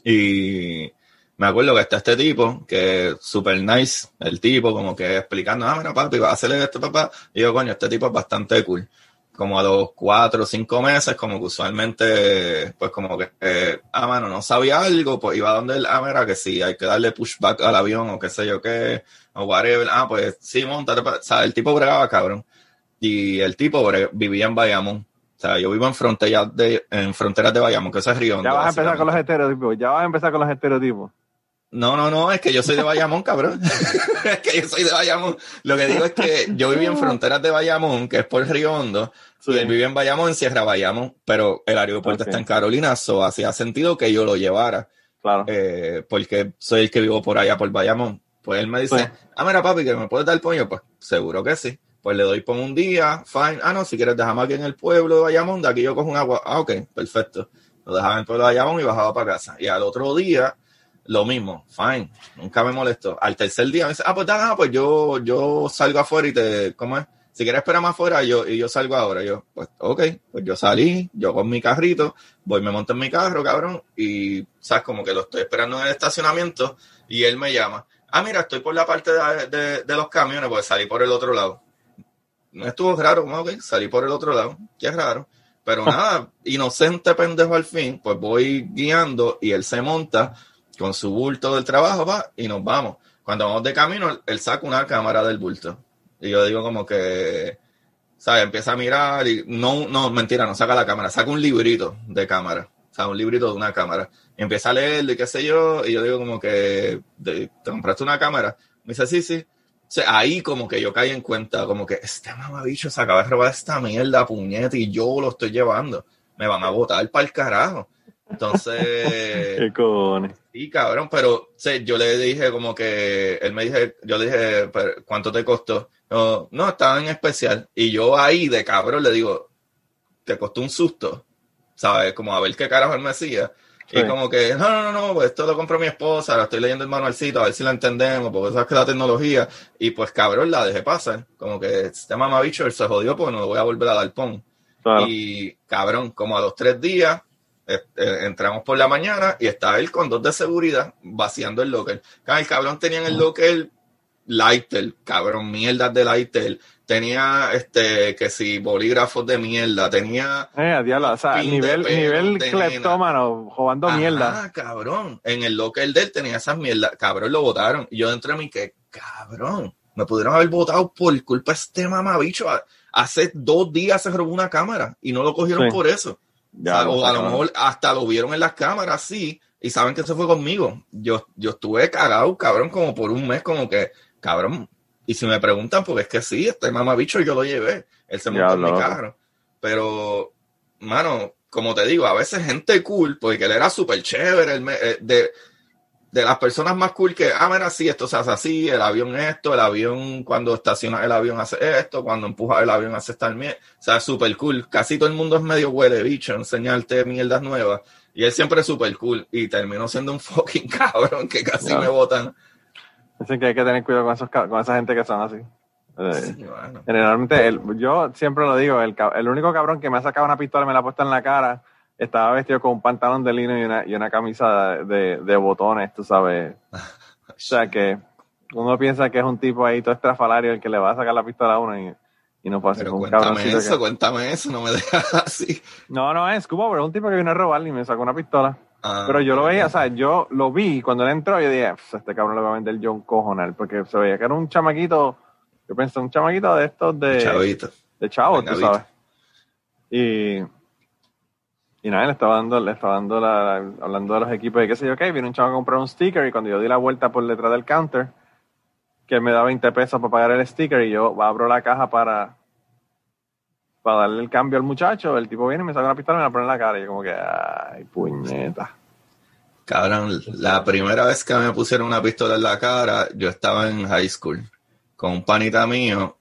y me acuerdo que está este tipo, que super nice, el tipo, como que explicando, ah, mira, papi, va a hacerle esto, papá. Y yo, coño, este tipo es bastante cool. Como a los cuatro o cinco meses, como que usualmente, pues como que, eh, ah, mano, no sabía algo, pues iba a donde él, ah, mira, que sí, hay que darle pushback al avión o qué sé yo qué, o whatever. Ah, pues sí, montate, o sea, el tipo bregaba, cabrón. Y el tipo vivía en Bayamón. O sea, yo vivo en fronteras de, en fronteras de Bayamón, que eso es Río. Ya vas a empezar con los estereotipos, ya vas a empezar con los estereotipos. No, no, no, es que yo soy de Bayamón, cabrón. es que yo soy de Bayamón. Lo que digo es que yo viví en fronteras de Bayamón, que es por Río Hondo, y él vivía en Bayamón, en Sierra Bayamón, pero el aeropuerto está en Carolina, so hacía sentido que yo lo llevara. Claro. Eh, porque soy el que vivo por allá, por Bayamón. Pues él me dice, ah, mira, papi, que me puedes dar pollo. Pues seguro que sí. Pues le doy por un día, fine. Ah, no, si quieres dejarme aquí en el pueblo de Bayamón, de aquí yo cojo un agua. Ah, ok, perfecto. Lo dejaba en el pueblo de Bayamón y bajaba para casa. Y al otro día, lo mismo, fine, nunca me molestó. Al tercer día me dice, ah, pues nada, pues yo, yo salgo afuera y te, ¿cómo es? Si quieres esperar más afuera, yo, y yo salgo ahora. Yo, pues, ok, pues yo salí, yo con mi carrito, voy, me monto en mi carro, cabrón, y, ¿sabes? Como que lo estoy esperando en el estacionamiento y él me llama. Ah, mira, estoy por la parte de, de, los camiones, pues salí por el otro lado. No estuvo raro, ok, salí por el otro lado, qué raro. Pero nada, inocente pendejo al fin, pues voy guiando y él se monta con su bulto del trabajo, va, y nos vamos. Cuando vamos de camino, él saca una cámara del bulto. Y yo digo como que, ¿sabes? Empieza a mirar y no, no, mentira, no saca la cámara, saca un librito de cámara, o sea, un librito de una cámara. Y empieza a leerlo y qué sé yo, y yo digo como que, ¿te compraste una cámara? Me dice, sí, sí. O sea, ahí como que yo caí en cuenta, como que este mamabicho se acaba de robar esta mierda, puñeta, y yo lo estoy llevando. Me van a botar para el carajo. Entonces. ¿Qué cojones? Sí, cabrón, pero yo le dije como que. Él me dije, yo le dije, ¿cuánto te costó? No, no, estaba en especial. Y yo ahí de cabrón le digo, te costó un susto, ¿sabes? Como a ver qué carajo él me Y como que, no, no, no, pues esto lo compró mi esposa, ahora estoy leyendo el manualcito, a ver si la entendemos, porque sabes que la tecnología. Y pues cabrón, la dejé pasar. Como que este mamabicho él se jodió porque no lo voy a volver a dar pon. Y cabrón, como a los tres días, eh, entramos por la mañana y estaba él con dos de seguridad vaciando el locker. El cabrón tenía en el locker Lightel, cabrón, mierdas de Lightel. Tenía, este, que si, bolígrafos de mierda. Tenía. Eh, diablo, o sea, nivel, nivel cleptómano, jugando mierda. Ah, cabrón. En el locker de él tenía esas mierdas. Cabrón, lo votaron. Y yo dentro de mí, que cabrón. Me pudieron haber votado por culpa de este mamabicho. Hace dos días se robó una cámara y no lo cogieron por eso o, a lo mejor hasta lo vieron en las cámaras, sí, y saben que se fue conmigo. Yo, yo estuve cagado, cabrón, como por un mes, como que, cabrón. Y si me preguntan, pues es que sí, este mamabicho yo lo llevé. Él se montó en mi carro. Pero, mano, como te digo, a veces gente cool, porque él era súper chévere, el, eh, de, de las personas más cool que, ah, mira, sí, esto se hace así, el avión esto, el avión cuando estaciona el avión hace esto, cuando empuja el avión hace esta mierda. O sea, súper cool. Casi todo el mundo es medio huele bicho, enseñarte mierdas nuevas. Y él siempre es súper cool. Y terminó siendo un fucking cabrón que casi me botan. Dicen que hay que tener cuidado con, esos, con esa gente que son así. Eh, generalmente, el, yo siempre lo digo, el, el único cabrón que me ha sacado una pistola y me la ha puesto en la cara estaba vestido con un pantalón de lino y una, y una camisa de, de, botones, tú sabes. o sea que uno piensa que es un tipo ahí todo estrafalario el que le va a sacar la pistola a uno y, y no puede ser un cuéntame eso, cuéntame eso, no me dejas así. No, no es Cuba, pero es un tipo que vino a robar y me sacó una pistola. Ah, pero yo lo veía, o sea, yo lo vi cuando él entró, yo dije, este cabrón le va a vender yo un cojonal, porque se veía que era un chamaquito, yo pensé, un chamaquito de estos de... Chavito. De chavo, tú sabes. Y y nada, le estaba dando, le estaba dando la, hablando de los equipos y qué sé yo, ok, viene un chavo a comprar un sticker y cuando yo di la vuelta por detrás del counter, que él me da 20 pesos para pagar el sticker y yo abro la caja para, para darle el cambio al muchacho, el tipo viene y me saca una pistola y me la pone en la cara y yo como que, ay, puñeta. Cabrón, la primera vez que me pusieron una pistola en la cara, yo estaba en high school con un panita mío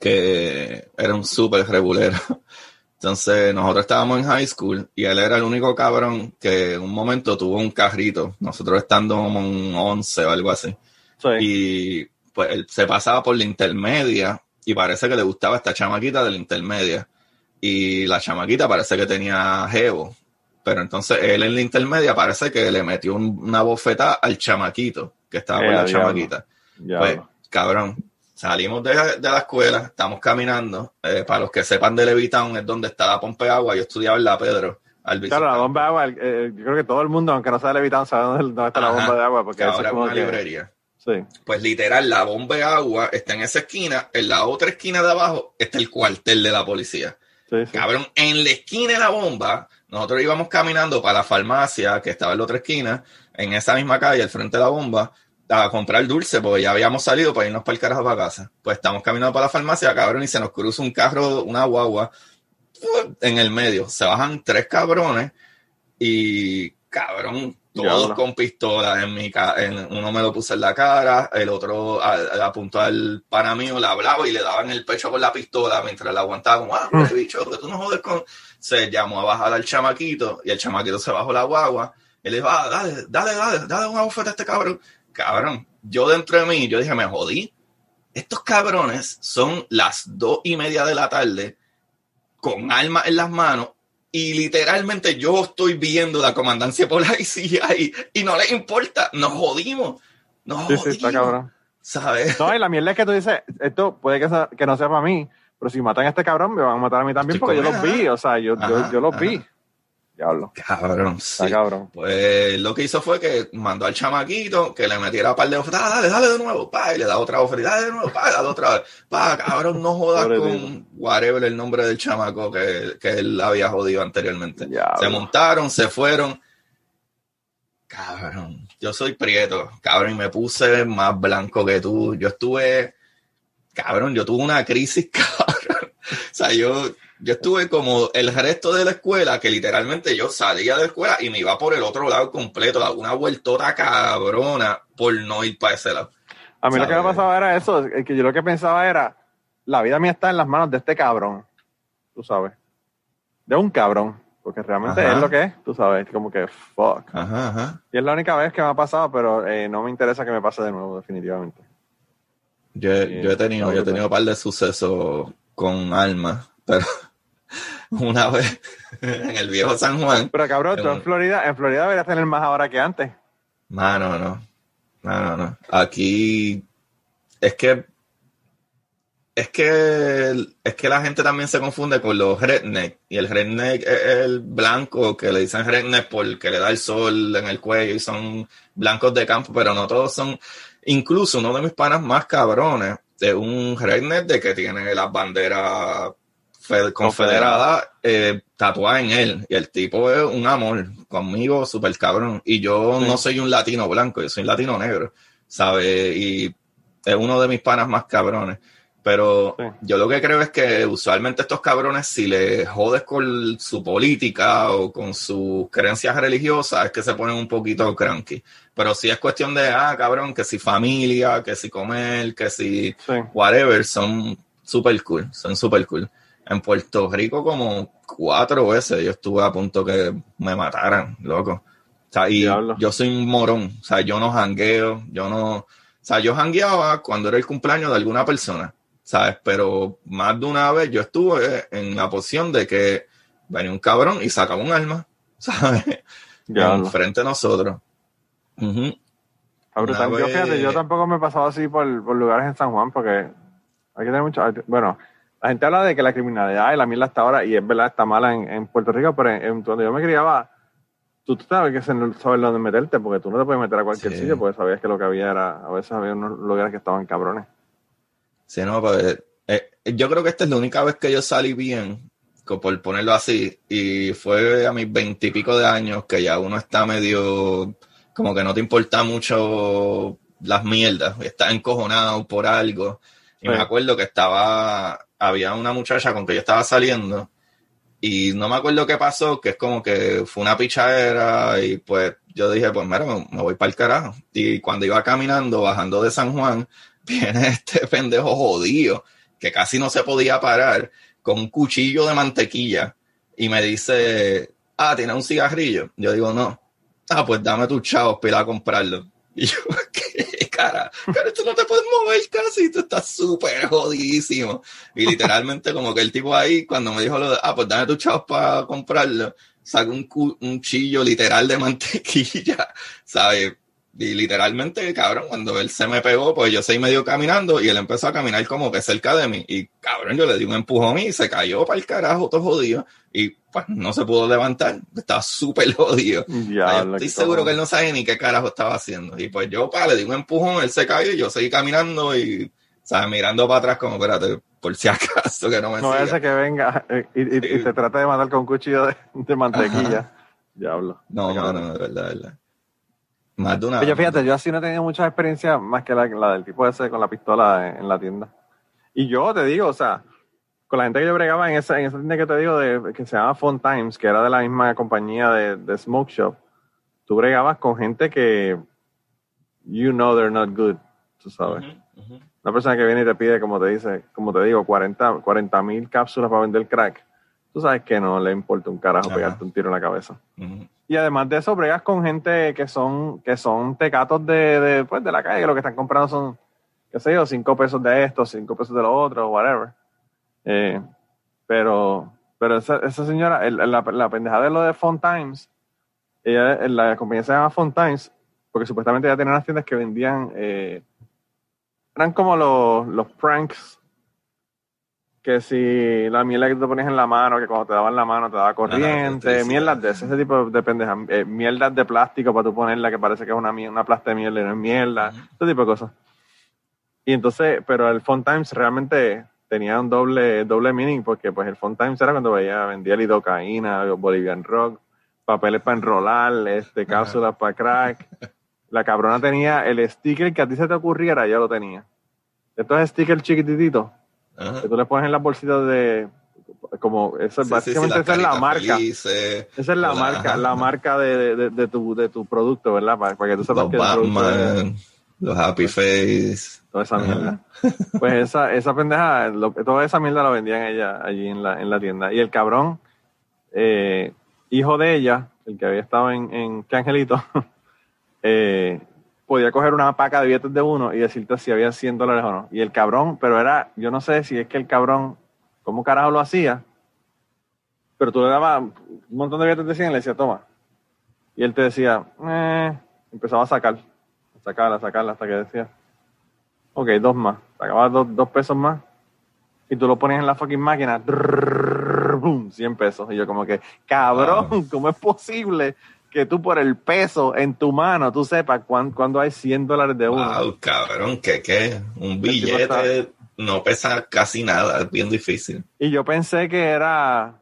que era un súper regulero. Entonces, nosotros estábamos en high school y él era el único cabrón que en un momento tuvo un carrito, nosotros estando como un 11 o algo así. Y pues él se pasaba por la intermedia y parece que le gustaba esta chamaquita de la intermedia. y la chamaquita parece que tenía jevo. Pero entonces él en la intermedia parece que le metió una bofetada al chamaquito que estaba con la chamaquita. Pues, cabrón, salimos de, la escuela, estamos caminando. Eh, para los que sepan de Levitown, es donde está la pompa de agua. Yo estudiaba en la Pedro. Claro, la bomba de agua, eh, yo creo que todo el mundo, aunque no sea de Levitown, sabe dónde, está la bomba de agua. Porque ahora es una librería. Sí. Pues literal, la bomba de agua está en esa esquina, en la otra esquina de abajo está el cuartel de la policía. Cabrón, en la esquina de la bomba, nosotros íbamos caminando para la farmacia que estaba en la otra esquina, en esa misma calle, al frente de la bomba, a comprar dulce, porque ya habíamos salido para irnos para el carajo para casa. Pues estamos caminando para la farmacia, cabrón, y se nos cruza un carro, una guagua, en el medio. Se bajan tres cabrones y, cabrón, todos con pistolas en mi en, uno me lo puse en la cara, el otro apuntó al pana mío, le hablaba y le daban el pecho con la pistola mientras la aguantaba como, ah, mm. bicho, que tú no jodes con... Se llamó a bajar al chamaquito y el chamaquito se bajó la guagua y le dijo, ah, dale, dale, dale, dale una bofeta a este cabrón. Cabrón, yo dentro de mí, yo dije, me jodí. Estos cabrones son las dos y media de la tarde con armas en las manos y literalmente yo estoy viendo la comandancia por la y, y no les importa, nos jodimos. Nos jodimos. Sí, está cabrón. ¿Sabes? No, y la mierda es que tú dices, esto puede que, que no sea para mí, pero si matan a este cabrón, me van a matar a mí también porque yo los vi, o sea, yo, yo, yo los vi. Diablo. Cabrón. Sí. cabrón. Pues lo que hizo fue que mandó al chamaquito que le metiera un par de ofertas. Dale, dale de nuevo, pa, y le da otra oferta. Dale de nuevo, pa, dale otra vez. Pa, cabrón, no jodas con whatever el nombre del chamaco que, que él había jodido anteriormente. Se montaron, se fueron. Cabrón, yo soy prieto, cabrón, y me puse más blanco que tú. Yo estuve, cabrón, yo tuve una crisis, cabrón. O sea, yo, yo estuve como el resto de la escuela, que literalmente yo salía de la escuela y me iba por el otro lado completo, una vueltota cabrona por no ir para ese lado. A mí lo que me pasaba era eso, que yo lo que pensaba era, la vida mía está en las manos de este cabrón, tú sabes, de un cabrón, porque realmente es lo que es, tú sabes, como que fuck. Y es la única vez que me ha pasado, pero eh, no me interesa que me pase de nuevo, definitivamente. Yo, yo he tenido, yo he tenido un par de sucesos con almas, pero una vez en el viejo San Juan. Pero cabrón, tú en, Florida, en Florida deberías tener más ahora que antes. No, no, no. No, no, Aquí es que es que es que la gente también se confunde con los redneck y el redneck es el blanco que le dicen redneck porque le da el sol en el cuello y son blancos de campo, pero no todos son. Incluso uno de mis panas más cabrones es un redneck de que tiene las banderas confederada eh, tatuada en él. Y el tipo es un amor conmigo, súper cabrón. Y yo no soy un latino blanco, yo soy un latino negro, ¿sabes? Y es uno de mis panas más cabrones. Pero yo lo que creo es que usualmente estos cabrones, si les jodes con su política o con sus creencias religiosas, es que se ponen un poquito cranky. Pero si es cuestión de, ah, cabrón, que si familia, que si comer, que si whatever, son súper cool, son súper cool en Puerto Rico como cuatro veces yo estuve a punto que me mataran, loco. O sea, y yo soy un morón, o sea, yo no jangueo, yo no, o sea, yo jangueaba cuando era el cumpleaños de alguna persona, ¿sabes? Pero más de una vez yo estuve en la posición de que venía un cabrón y sacaba un arma, ¿sabes? Ya, frente a nosotros. yo, yo tampoco me he pasado así por, por lugares en San Juan porque hay que tener mucho, bueno, la gente habla de que la criminalidad y la mierda hasta ahora, y es verdad, está mala en, Puerto Rico, pero en, donde yo me criaba, tú, tú sabes que no sabes dónde meterte, porque tú no te puedes meter a cualquier sitio, porque sabías que lo que había era, a veces había unos lugares que estaban cabrones. Sí, no, pues eh, yo creo que esta es la única vez que yo salí bien, por ponerlo así, y fue a mis veintipico de años que ya uno está medio, como que no te importa mucho las mierdas, estás encojonado por algo. Y me acuerdo que estaba había una muchacha con que yo estaba saliendo y no me acuerdo qué pasó, que es como que fue una pichadera y pues yo dije, pues mira, me, voy para el carajo. Y cuando iba caminando, bajando de San Juan, viene este pendejo jodido, que casi no se podía parar, con un cuchillo de mantequilla y me dice, ah, ¿tiene un cigarrillo? Yo digo, no. Ah, pues dame tu chavo, pila a comprarlo. Y yo, ¿qué? Cara, cara, tú no te puedes mover casi, tú estás súper jodidísimo. Y literalmente como que el tipo ahí, cuando me dijo lo de, ah, pues dame tu chavos para comprarlo, sacó un, un chillo literal de mantequilla, ¿sabes? Y literalmente, cabrón, cuando él se me pegó, pues yo seguí medio caminando y él empezó a caminar como que cerca de mí. Y cabrón, yo le di un empujón y se cayó para el carajo, todo jodido. Y pues no se pudo levantar. Estaba súper jodido. Ya, estoy seguro que él no sabe ni qué carajo estaba haciendo. Y pues yo, pa, le di un empujón, él se cayó y yo seguí caminando y, ¿sabes? Mirando para atrás como, espérate, por si acaso que no me No ese que venga eh, y, y, se trata de matar con un cuchillo de, mantequilla. Diablo. No, no, no, de verdad, de verdad. Más de una. Yo fíjate, yo así no he tenido mucha experiencia más que la, la del tipo ese con la pistola en, la tienda. Y yo te digo, o sea, con la gente que yo bregaba en esa, en esa tienda que te digo, de, que se llama Fun Times, que era de la misma compañía de, de Smoke Shop, tú bregabas con gente que you know they're not good, tú sabes. Una persona que viene y te pide, como te dice, como te digo, 40 mil cápsulas para vender crack tú sabes que no le importa un carajo pegarte un tiro en la cabeza. Y además de eso, bregas con gente que son, que son tecatos de, de, pues, de la calle, que lo que están comprando son, qué sé yo, cinco pesos de esto, cinco pesos de lo otro, whatever. Eh, pero, pero esa, esa señora, la, la, pendejada de lo de Font Times, ella, la compañía se llama Font Times, porque supuestamente ya tenía unas tiendas que vendían, eh, eran como los, los pranks que si la mierda que te ponías en la mano, que cuando te daban la mano te daba corriente, mierdas de ese, tipo de pendejas, eh, mierdas de plástico para tú ponerla que parece que es una, una plasta de mierda y no es mierda, ese tipo de cosas. Y entonces, pero el Font Times realmente tenía un doble, doble meaning porque pues el Font Times era cuando veía, vendía lidocaína, Bolivian Rock, papeles para enrolar, este, cápsulas para crack. La cabrona tenía el sticker que a ti se te ocurriera, ya lo tenía. Estos stickers chiquititos que tú le pones en las bolsitas de como eso básicamente esa es la marca. esa es la marca la marca de, de, de, tu de tu producto verdad para, que tú sepas los que Batman, los Happy Face. toda esa mierda. Pues esa esa pendeja toda esa mierda la vendían ella allí en la en la tienda. Y el cabrón eh, hijo de ella el que había estado en en qué angelito eh, podía coger una paca de billetes de uno y decirte si había 100 dólares o no. Y el cabrón, pero era, yo no sé si es que el cabrón, ¿cómo carajo lo hacía? Pero tú le dabas un montón de billetes de 100 y le decía, toma. Y él te decía, eh, empezaba a sacar, a sacarla, a sacarla, hasta que decía, ok, dos más. Sacaba dos, dos pesos más. Y tú lo ponías en la fucking máquina, boom, 100 pesos. Y yo como que, cabrón, ¿cómo es posible que tú por el peso en tu mano, tú sepas cuándo, hay 100 dólares de uno. Wow, cabrón, que qué, un billete no pesa casi nada, es bien difícil. Y yo pensé que era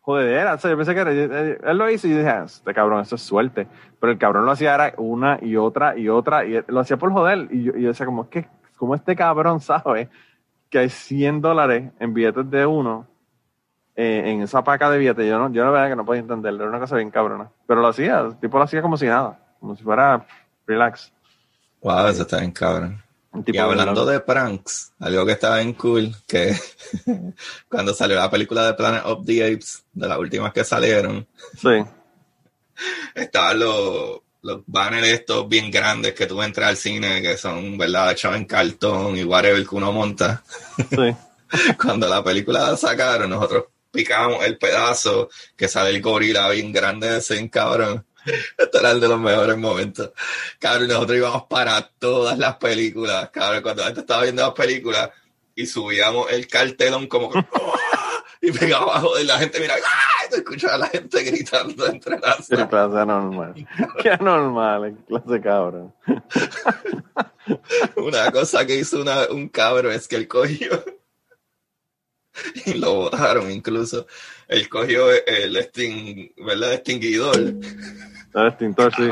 jodedera, o sea, yo pensé que era, él lo hizo y dije, ah, este cabrón, eso es suerte. Pero el cabrón lo hacía era una y otra y otra, y lo hacía por joder. Y yo, y yo decía, como, que, como este cabrón sabe que hay 100 dólares en billetes de uno eh, en esa paca de billetes. Yo no, yo no veía que no podía entenderlo, era una cosa bien cabrona. Pero lo hacía, el tipo lo hacía como si nada, como si fuera relax. Wow, eso está bien cabrón. Y hablando de pranks, algo que estaba bien cool, que cuando salió la película de Planet of the Apes, de las últimas que salieron, sí. estaban los, los banners estos bien grandes que tú entras al cine, que son, ¿verdad?, hechos en cartón y whatever que uno monta. Sí. cuando la película la sacaron, nosotros picamos el pedazo que sale el gorila bien grande de ese cabrón. Este era el de los mejores momentos. Cabrón, nosotros íbamos para todas las películas. Cabrón, cuando la gente estaba viendo las películas y subíamos el cartelón como que, y pegaba abajo de la gente, mira, ¡ah! te escuchaba a la gente gritando entre las. Qué clase anormal. Qué anormal, clase cabrón. una cosa que hizo una, un cabrón es que él cogió y lo botaron incluso. Él cogió el extin, ¿verdad? extinguidor. El extintor, sí.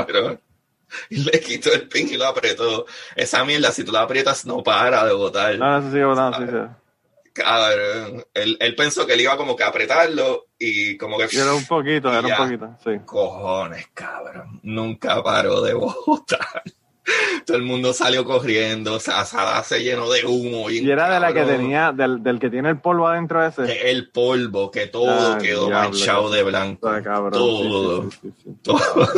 y le quitó el pin y lo apretó. Esa mierda, si tú la aprietas, no para de botar. No, eso no, sí, sí. Cabrón. Él, él, pensó que él iba como que a apretarlo y como que... era un poquito, era un poquito, sí. Cojones, cabrón. Nunca paró de botar. Todo el mundo salió corriendo, o sea, sala se llenó de humo. Y era de la que tenía, del, del, que tiene el polvo adentro ese. El polvo, que todo quedó manchado de blanco. todo. todo.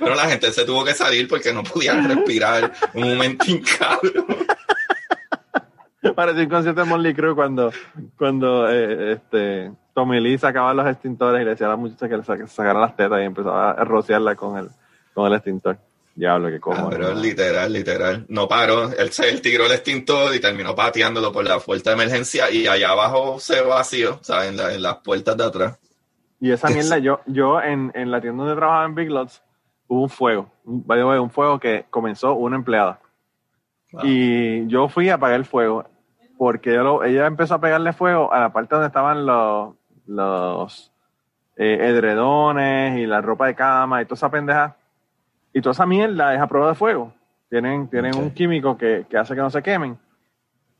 Pero la gente se tuvo que salir porque no podían respirar un momento cabrón. Parecía un concierto de Molly Crew cuando, cuando eh, este, Tommy Lee sacaba los extintores y le decía a la muchacha que le sacara las tetas y empezaba a rociarla con el, con el extintor. Diablo, que como. Ah, pero literal, literal. No paró. Él, se tiró el extintor y terminó pateándolo por la puerta de emergencia y allá abajo se vació, ¿sabes? En, en las puertas de atrás. Y esa mierda, yo, yo en, en la tienda donde trabajaba en Big Lots, hubo un fuego. Un, un fuego que comenzó una empleada. Y yo fui a apagar el fuego porque ella, empezó a pegarle fuego a la parte donde estaban los, los eh, edredones y la ropa de cama y toda esa pendeja. Y toda esa mierda es a prueba de fuego. Tienen, tienen un químico que, hace que no se quemen.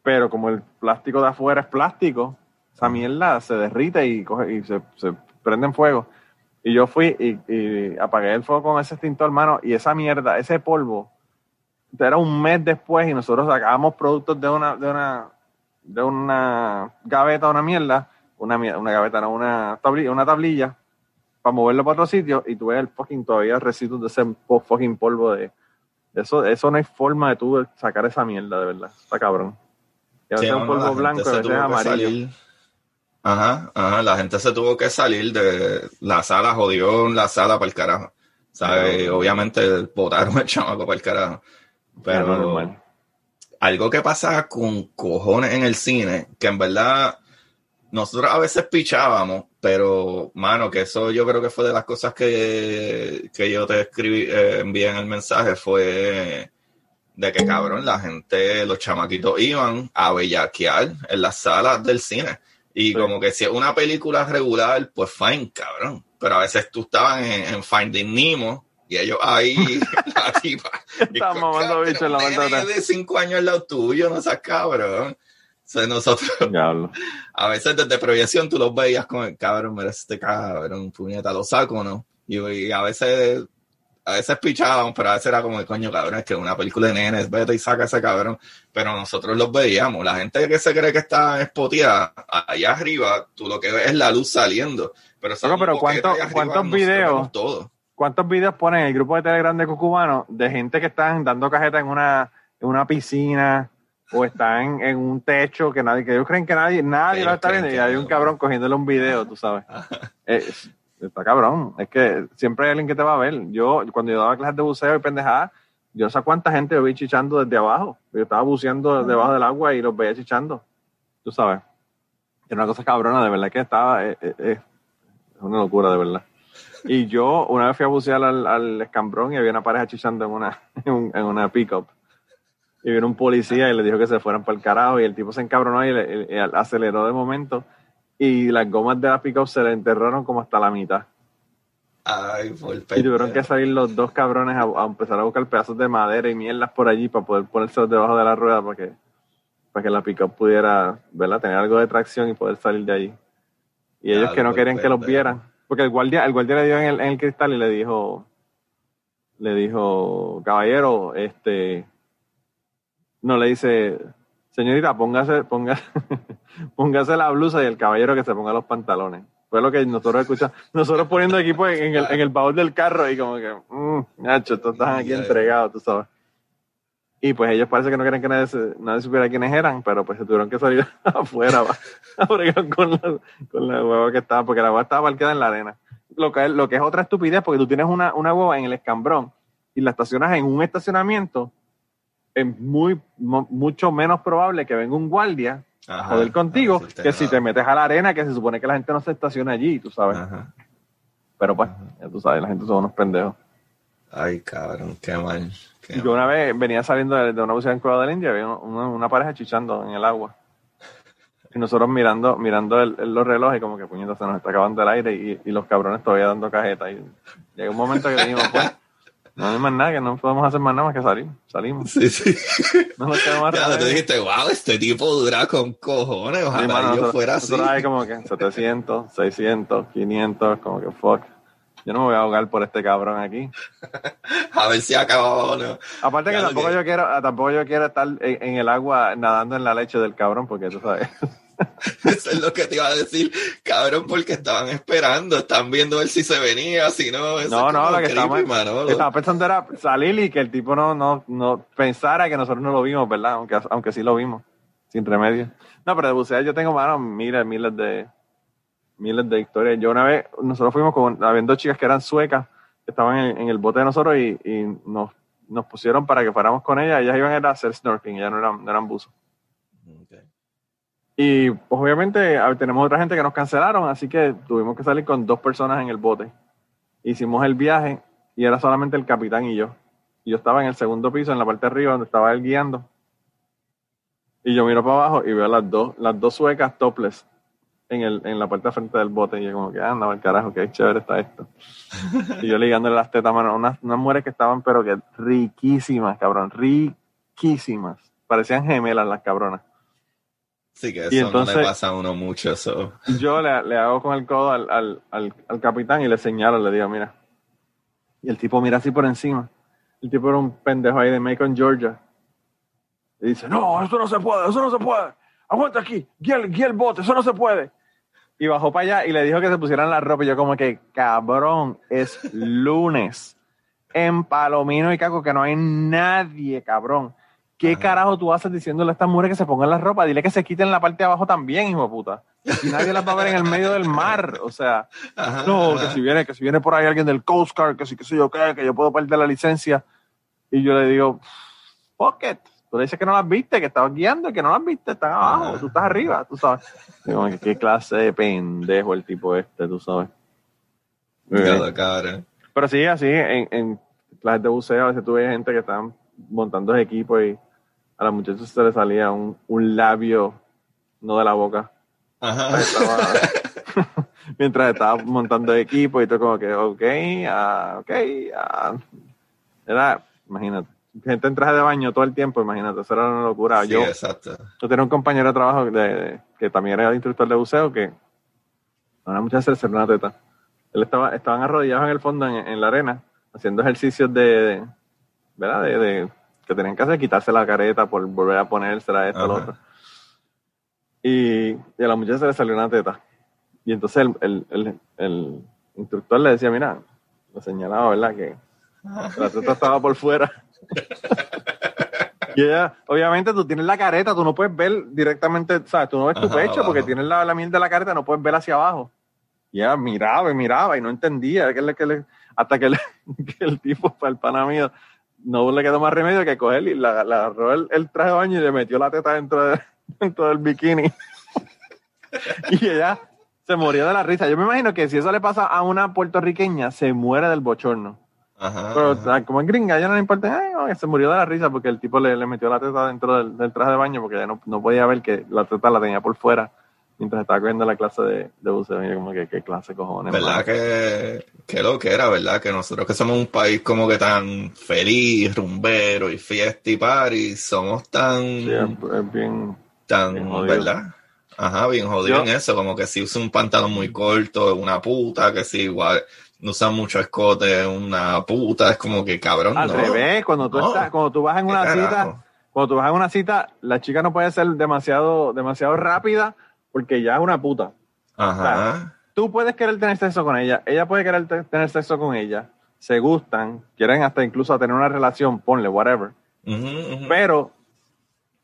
Pero como el plástico de afuera es plástico, esa mierda se derrite y, coge, y se, prende en fuego. Y yo fui y, y, apagué el fuego con ese extintor, hermano, y esa mierda, ese polvo, era un mes después y nosotros sacábamos productos de una, de una, de una gaveta, una mierda, una, una gaveta, no, una tablilla, una tablilla para moverlo para otro sitio y tú ves el fucking todavía residuos de ese fucking polvo de eso, eso no hay forma de tú sacar esa mierda, de verdad. Está cabrón. Y a veces un polvo blanco, a veces amarillo. Ajá, ajá, la gente se tuvo que salir de la sala, jodió la sala para el carajo. ¿Sabes? Obviamente botaron el chamaco para el carajo. Pero algo que pasa con cojones en el cine, que en verdad nosotros a veces pichábamos, pero mano, que eso yo creo que fue de las cosas que, que yo te escribí, eh, envié en el mensaje, fue de que cabrón, la gente, los chamaquitos iban a bellaquear en las salas del cine. Y como que si es una película regular, pues fine, cabrón. Pero a veces tú estabas en, en Finding Nemo y ellos ahí, la tipa. Están mamando bicho en la de cinco años al lado tuyo, no seas cabrón. Sea, nosotros, a veces desde proyección tú los veías con el cabrón, mira este cabrón, puñeta, lo saco, ¿no? Y, a veces, a veces pichaban, pero a veces era como el coño, cabrón, es que una película de nenes, vete y saca ese cabrón. Pero nosotros los veíamos. La gente que se cree que está espoteada, allá arriba, tú lo que ves es la luz saliendo. Pero, pero ¿cuántos videos? ¿Cuántos videos ponen en el grupo de Telegram de Cucubano de gente que están dando cajeta en una, en una piscina o están en un techo que nadie, que ellos creen que nadie, nadie lo está viendo y hay un cabrón cogiéndole un video, tú sabes. está cabrón. Es que siempre hay alguien que te va a ver. Yo, cuando yo daba clases de buceo y pendejada, yo sé cuánta gente yo vi chichando desde abajo. Yo estaba buceando debajo del agua y los veía chichando. Tú sabes. Era una cosa cabrona, de verdad que estaba. Es, es una locura, de verdad. Y yo una vez fui a bucear al, al escambrón y había una pareja chichando en una, en, una pickup. Y vino un policía y le dijo que se fueran para el carajo y el tipo se encabronó y, le, aceleró de momento y las gomas de la pickup se le enterraron como hasta la mitad. Ay, y tuvieron que salir los dos cabrones a, empezar a buscar pedazos de madera y mierdas por allí para poder ponérselos debajo de la rueda para que, para que la pickup pudiera ¿verdad? tener algo de tracción y poder salir de allí. Y ellos que no querían que los vieran porque el guardia, el guardia le dio en el, en el cristal y le dijo, le dijo, caballero, este, no le dice, señorita, póngase, póngase, póngase la blusa y el caballero que se ponga los pantalones. Fue lo que nosotros escuchamos, nosotros poniendo equipo en, el, en el baúl del carro y como que, mmm, Nacho, estos están aquí entregados, tú sabes. Y pues ellos parece que no querían que nadie, nadie supiera quiénes eran, pero pues se tuvieron que salir afuera a con la, con la hueva que estaba, porque la hueva estaba parqueada en la arena. Lo que, es, lo que es otra estupidez, porque tú tienes una, una hueva en el escambrón y la estacionas en un estacionamiento, es muy, mucho menos probable que venga un guardia a joder contigo que si te metes a la arena, que se supone que la gente no se estaciona allí, tú sabes. Pero pues, ya tú sabes, la gente son unos pendejos. Ay, cabrón, qué mal. Yo una vez venía saliendo de, una búsqueda en Cueva de la India, había una, pareja chichando en el agua. Y nosotros mirando mirando los relojes, como que puñetas se nos está acabando el aire y, los cabrones todavía dando cajeta. Y llegó un momento que dijimos, pues, no hay más nada, que no podemos hacer más nada más que salir. Salimos. Sí, sí. No nos quedamos Ya te dijiste, wow, este tipo dura con cojones. Ojalá yo fuera así. Nosotros hay como que 700, 600, 500, como que fuck. Yo no me voy a ahogar por este cabrón aquí. a ver si acaba o no. Aparte que tampoco yo quiero, tampoco yo quiero estar en, el agua nadando en la leche del cabrón, porque tú sabes. Eso es lo que te iba a decir, cabrón, porque estaban esperando, están viendo ver si se venía, si no. no, no, lo que estaba, estaba, pensando era salir y que el tipo no, no, no pensara que nosotros no lo vimos, ¿verdad? Aunque, aunque sí lo vimos, sin remedio. No, pero de bucear yo tengo, mano, miles, miles de, miles de historias. Yo una vez, nosotros fuimos con, habían dos chicas que eran suecas, que estaban en, el bote de nosotros y, nos, nos, pusieron para que fuéramos con ellas. Ellas iban a, hacer snorkeling, ellas no eran, no eran buzos. Y pues obviamente tenemos otra gente que nos cancelaron, así que tuvimos que salir con dos personas en el bote. Hicimos el viaje y era solamente el capitán y yo. Y yo estaba en el segundo piso, en la parte de arriba, donde estaba él guiando. Y yo miro para abajo y veo las dos, las dos suecas topless en, el, en la parte de frente del bote y yo como que anda el carajo, qué chévere está esto. y yo ligándole las tetas, mano, unas, unas mujeres que estaban pero que riquísimas, cabrón, riquísimas. Parecían gemelas las cabronas. Sí, que eso no le pasa a uno mucho eso. Yo le, le, hago con el codo al, al, al, al, capitán y le señalo, le digo, mira. Y el tipo mira así por encima. El tipo era un pendejo ahí de Macon, Georgia. Y dice, no, eso no se puede, eso no se puede. Aguanta aquí, guía el, guía el bote, eso no se puede y bajó para allá y le dijo que se pusieran la ropa. Y yo, como que, cabrón, es lunes. En Palomino y Caco, que no hay nadie, cabrón. ¿Qué carajo tú haces diciéndole a estas mujeres que se pongan la ropa? Dile que se quiten la parte de abajo también, hijo de puta. Y nadie las va a ver en el medio del mar. O sea, no, que si viene, que si viene por ahí alguien del Coast Guard, que si que sé yo qué, que yo puedo perder la licencia. Y yo le digo, pocket Tú dices que no las viste, que estabas guiando, que no las viste, están abajo, tú estás arriba, tú sabes. Digo, ¿qué clase de pendejo el tipo este, tú sabes? Pero sí, así, en, en clases de buceo, a veces tuve gente que estaban montando equipos y a la muchacha se le salía un, un labio, no de la boca. Ajá. Mientras estaba montando equipo y todo como que, ok, uh, ok, uh, era, imagínate gente en traje de baño todo el tiempo, imagínate, eso era una locura. yo, exacto. yo tenía un compañero de trabajo de, que también era instructor de buceo que una muchacha se hacer una teta. Él estaba, estaban arrodillados en el fondo, en, la arena, haciendo ejercicios de, ¿verdad? De, que tenían que hacer, quitarse la careta por volver a ponérsela, esto, lo otro. Y, a la muchacha se le salió una teta. Y entonces el, el, el instructor le decía, mira, lo señalaba, ¿verdad? Que la teta estaba por fuera y ella, obviamente tú tienes la careta, tú no puedes ver directamente, ¿sabes? Tú no ves tu pecho porque tienes la, la miel de la careta, no puedes ver hacia abajo. Y ella miraba y miraba y no entendía. Que le, que le, hasta que, el tipo, para el pana mío, no le quedó más remedio que coger y la, agarró el, traje de baño y le metió la teta dentro, dentro del bikini. y ella se murió de la risa. Yo me imagino que si eso le pasa a una puertorriqueña, se muere del bochorno. Pero como es gringa, ya no le importa, se murió de la risa porque el tipo le, le metió la teta dentro del, traje de baño porque ya no, no, podía ver que la teta la tenía por fuera mientras estaba cogiendo la clase de, de buceo. Y como que, qué clase cojones. ¿Verdad que, que lo que era, verdad? Que nosotros que somos un país como que tan feliz, rumbero y fiesta y party, somos tan... Sí, es, bien... Tan, ¿verdad? Ajá, bien jodido en eso, como que si usa un pantalón muy corto, una puta, que si igual no usa mucho escote, una puta, es como que cabrón. Al revés, cuando tú estás, cuando tú vas en una cita, cuando tú vas en una cita, la chica no puede ser demasiado, demasiado rápida porque ya es una puta. Ajá. Tú puedes querer tener sexo con ella, ella puede querer tener sexo con ella, se gustan, quieren hasta incluso tener una relación, ponle, whatever. Pero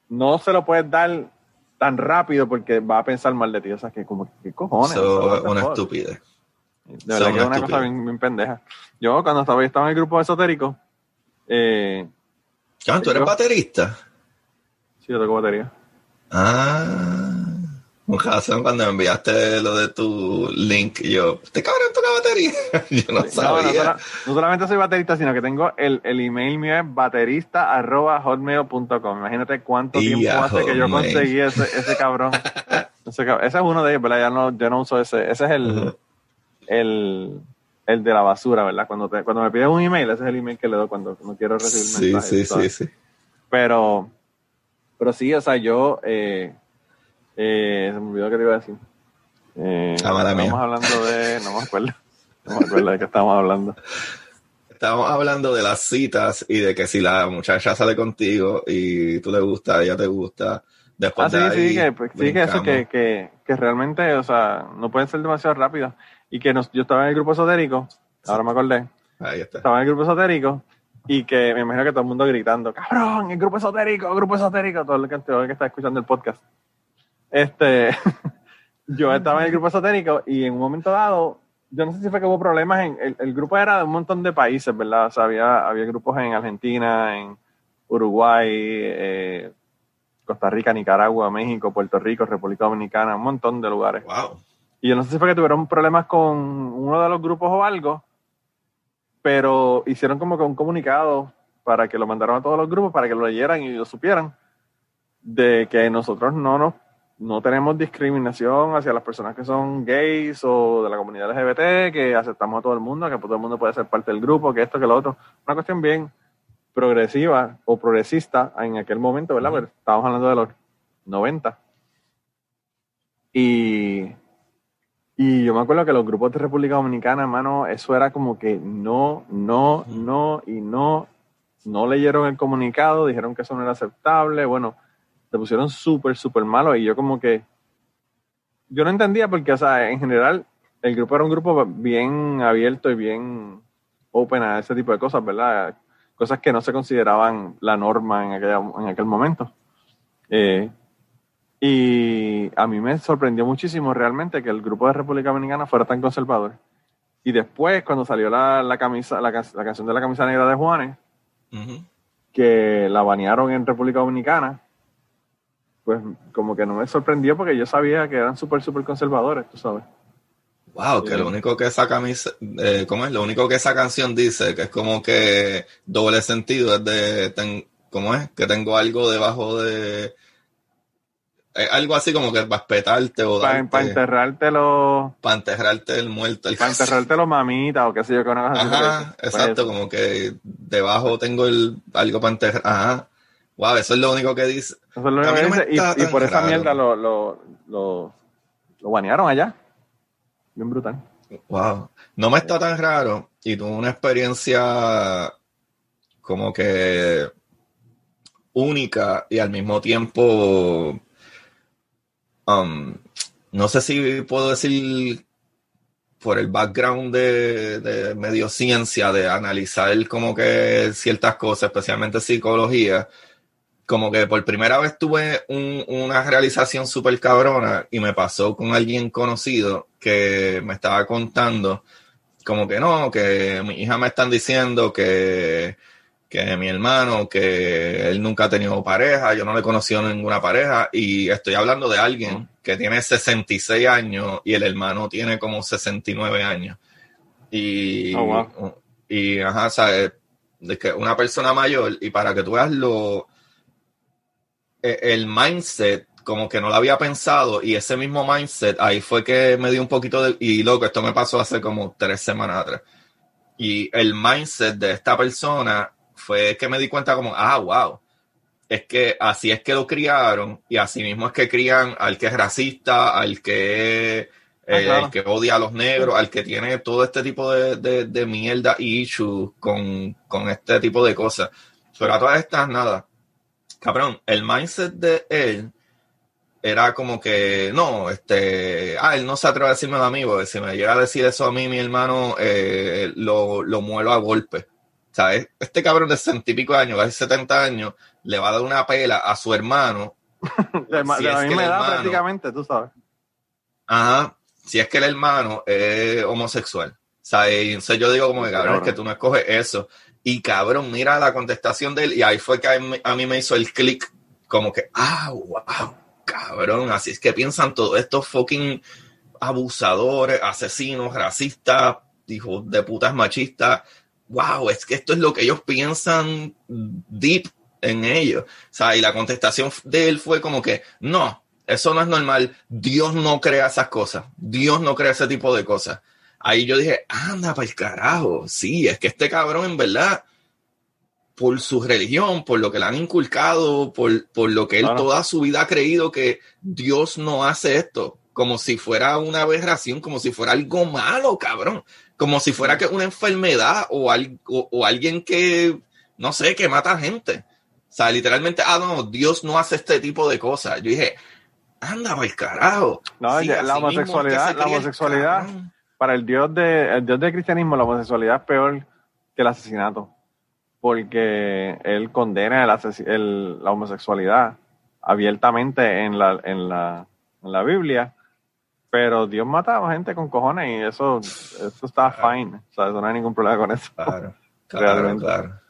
no se lo puedes dar tan rápido porque va a pensar mal de ti. O sea, que como, ¿qué cojones? una estupidez. De verdad que es una cosa bien, pendeja. Yo cuando estaba, estaba en el grupo esotérico. Eh, ¿tú eres baterista? Sí, yo toco batería. Ah. Razón cuando me enviaste lo de tu link, yo, ¿este cabrón toca batería? yo no sabía. No, solamente soy baterista, sino que tengo el, el email mío es baterista arroba hotmail.com. Imagínate cuánto tiempo hace que yo conseguí ese, ese cabrón. ese, es uno de ellos, ¿verdad? Ya no, yo no uso ese. Ese es el el, el de la basura, ¿verdad? Cuando, te, cuando me pides un email, ese es el email que le doy cuando no quiero recibir mensajes. Sí, sí, sí, Pero, pero sí, o sea, yo, eh, eh, se me olvidó que te iba a decir. Eh, ah, estamos hablando de, no me acuerdo. No me acuerdo de qué estábamos hablando. Estábamos hablando de las citas y de que si la muchacha sale contigo y tú le gusta, ella te gusta, después ah, de sí, sí, que, pues, sí, que eso, que, que, que, realmente, o sea, no pueden ser demasiado rápido. Y que nos, yo estaba en el grupo esotérico, ahora me acordé. Ahí está. Estaba en el grupo esotérico y que me imagino que todo el mundo gritando, cabrón, el grupo esotérico, el grupo esotérico, todo el que, todo el que está escuchando el podcast. Este, yo estaba en el grupo esotérico y en un momento dado, yo no sé si fue que hubo problemas en, el, el grupo era de un montón de países, ¿verdad? O sea, había, había grupos en Argentina, en Uruguay, eh, Costa Rica, Nicaragua, México, Puerto Rico, República Dominicana, un montón de lugares. Wow. Y yo no sé si fue que tuvieron problemas con uno de los grupos o algo, pero hicieron como que un comunicado para que lo mandaran a todos los grupos, para que lo leyeran y lo supieran, de que nosotros no nos no tenemos discriminación hacia las personas que son gays o de la comunidad LGBT, que aceptamos a todo el mundo, que todo el mundo puede ser parte del grupo, que esto, que lo otro. Una cuestión bien progresiva o progresista en aquel momento, ¿verdad? Pero estábamos hablando de los 90. Y, y yo me acuerdo que los grupos de República Dominicana, hermano, eso era como que no, no, no y no. No leyeron el comunicado, dijeron que eso no era aceptable. Bueno, se pusieron súper, súper malos y yo como que, yo no entendía porque, o sea, en general el grupo era un grupo bien abierto y bien open a ese tipo de cosas, ¿verdad? Cosas que no se consideraban la norma en, aquella, en aquel momento. Eh, y a mí me sorprendió muchísimo realmente que el grupo de República Dominicana fuera tan conservador. Y después, cuando salió la, la camisa, la, la, canción de la camisa negra de Juanes, que la banearon en República Dominicana, pues como que no me sorprendió porque yo sabía que eran súper, súper conservadores, tú sabes. Wow, que lo único que esa camisa, eh, ¿cómo es? Lo único que esa canción dice, que es como que doble sentido, es de, ¿cómo es? Que tengo algo debajo de, algo así como que para espetarte o Para pa enterrarte los... Para enterrarte el muerto. Para enterrarte los mamitas o qué sé yo. Que Ajá, pues exacto, como que debajo tengo el, algo para enterrar. Ajá. Wow, eso es lo único que dice. Eso es lo único que dice. Y, y, por esa mierda lo, lo, lo, lo banearon allá. Bien brutal. Wow. No me está tan raro. Y tuve una experiencia como que única y al mismo tiempo. Um, no sé si puedo decir por el background de, de medio ciencia, de analizar como que ciertas cosas, especialmente psicología como que por primera vez tuve una realización súper cabrona y me pasó con alguien conocido que me estaba contando como que no, que mi hija me están diciendo que, que mi hermano, que él nunca ha tenido pareja, yo no le he conocido ninguna pareja y estoy hablando de alguien que tiene 66 años y el hermano tiene como 69 años. Y, oh, y ajá, ¿sabes? De que una persona mayor y para que tú veas lo el mindset como que no lo había pensado y ese mismo mindset ahí fue que me dio un poquito de y loco esto me pasó hace como tres semanas atrás. Y el mindset de esta persona fue que me di cuenta como ah wow es que así es que lo criaron y así mismo es que crían al que es racista al que eh, ah, que odia a los negros al que tiene todo este tipo de, de, de mierda y issues con, con este tipo de cosas. Pero a todas estas nada cabrón, el mindset de él era como que, no, este, ah, él no se atreve a decirme a mí, porque si me llega a decir eso a mí, mi hermano, eh, lo, lo muelo a golpe. Sea, este cabrón de sesenta y pico años, casi 70 años, le va a dar una pela a su hermano. de, si la misma edad prácticamente, tú sabes. Ajá, si es que el hermano es homosexual. Y, entonces yo digo como que, cabrón, es que tú no escoges eso. Y cabrón, mira la contestación de él. Y ahí fue que a mí, me hizo el clic, como que, ah, wow, cabrón. Así es que piensan todos estos fucking abusadores, asesinos, racistas, hijos de putas machistas. Wow, es que esto es lo que ellos piensan deep en ellos. O sea, y la contestación de él fue como que, no, eso no es normal. Dios no crea esas cosas. Dios no crea ese tipo de cosas ahí yo dije, anda para el carajo. Sí, es que este cabrón en verdad, por su religión, por lo que le han inculcado, por, por lo que él toda su vida ha creído que Dios no hace esto, como si fuera una aberración, como si fuera algo malo, cabrón. como si fuera que una enfermedad o, algo, o alguien que, no sé, que mata gente. O sea, literalmente, ah, no, Dios no hace este tipo de cosas. Yo dije, anda, el carajo. No, la homosexualidad, la homosexualidad, para el Dios, de, el Dios del cristianismo, la homosexualidad es peor que el asesinato. Porque él condena el, la homosexualidad abiertamente en la, en la, en la Biblia pero Dios mata a gente con cojones y eso, eso está fine. O sea, eso no hay ningún problema con eso. Claro, claro, claro.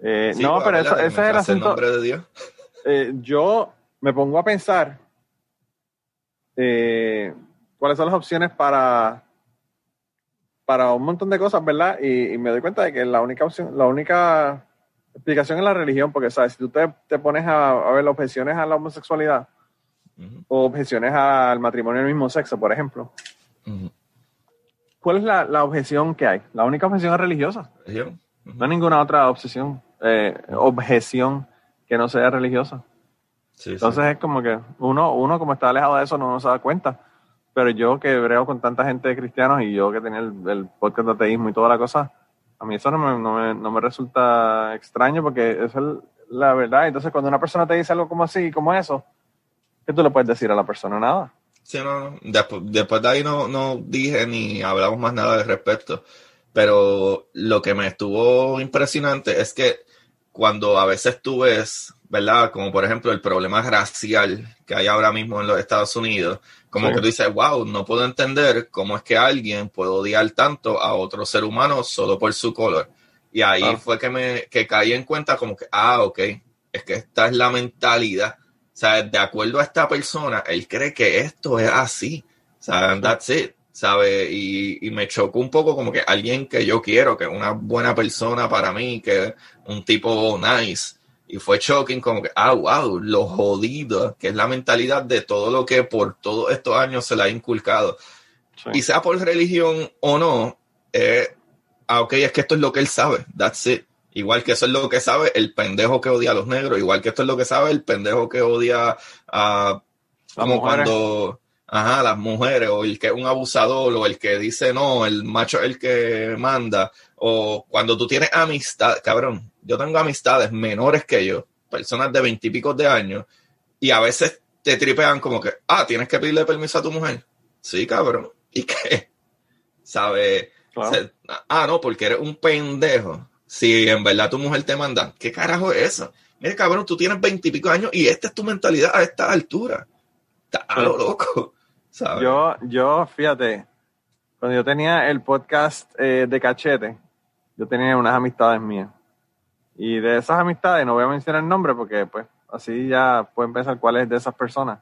Eh, no, pero eso, ese es el asunto. nombre de Dios. Eh, yo me pongo a pensar eh, cuáles son las opciones para para un montón de cosas, ¿verdad? Y, me doy cuenta de que la única opción, la única explicación es la religión, porque sabes, si tú te, te pones a, a, ver objeciones a la homosexualidad o objeciones al matrimonio del mismo sexo, por ejemplo. ¿Cuál es la, objeción que hay? La única objeción es religiosa. No hay ninguna otra obsesión, eh, objeción que no sea religiosa. Entonces es como que uno, uno como está alejado de eso no, se da cuenta. Pero yo que brego con tanta gente de cristianos y yo que tenía el, podcast de ateísmo y toda la cosa, a mí eso no me, no me, resulta extraño porque es la verdad. Entonces cuando una persona te dice algo como así, como eso, ¿qué tú le puedes decir a la persona? Nada. Sí, no, después, después de ahí no, no dije ni hablamos más nada al respecto. Pero lo que me estuvo impresionante es que cuando a veces tú ves, ¿verdad? Como por ejemplo el problema racial que hay ahora mismo en los Estados Unidos, como que tú dices, wow, no puedo entender cómo es que alguien puede odiar tanto a otro ser humano solo por su color. Y ahí ah. fue que me que caí en cuenta como que, ah, ok, es que esta es la mentalidad o sea, de acuerdo a esta persona, él cree que esto es así. O sea, that's it. ¿Sabe? Y, me chocó un poco como que alguien que yo quiero, que es una buena persona para mí, que un tipo nice. Y fue shocking como que, ah, wow, lo jodido, que es la mentalidad de todo lo que por todos estos años se le ha inculcado. Y sea por religión o no, eh, ah, ok, es que esto es lo que él sabe, that's it. Igual que eso es lo que sabe el pendejo que odia a los negros, igual que esto es lo que sabe el pendejo que odia a como cuando ajá, las mujeres, o el que es un abusador, o el que dice no, el macho es el que manda, o cuando tú tienes amistad, cabrón, yo tengo amistades menores que yo, personas de veintipico de años, y a veces te tripean como que, ah, tienes que pedirle permiso a tu mujer. Sí, cabrón. ¿Y qué? ¿Sabe? ah, no, porque eres un pendejo si en verdad tu mujer te manda, ¿qué carajo es eso? Mira, cabrón, tú tienes veintipico años y esta es tu mentalidad a esta altura. Está a lo loco. Yo, yo, fíjate, cuando yo tenía el podcast eh, de cachete, yo tenía unas amistades mías. Y de esas amistades, no voy a mencionar el nombre porque pues así ya pueden pensar cuál es de esas personas.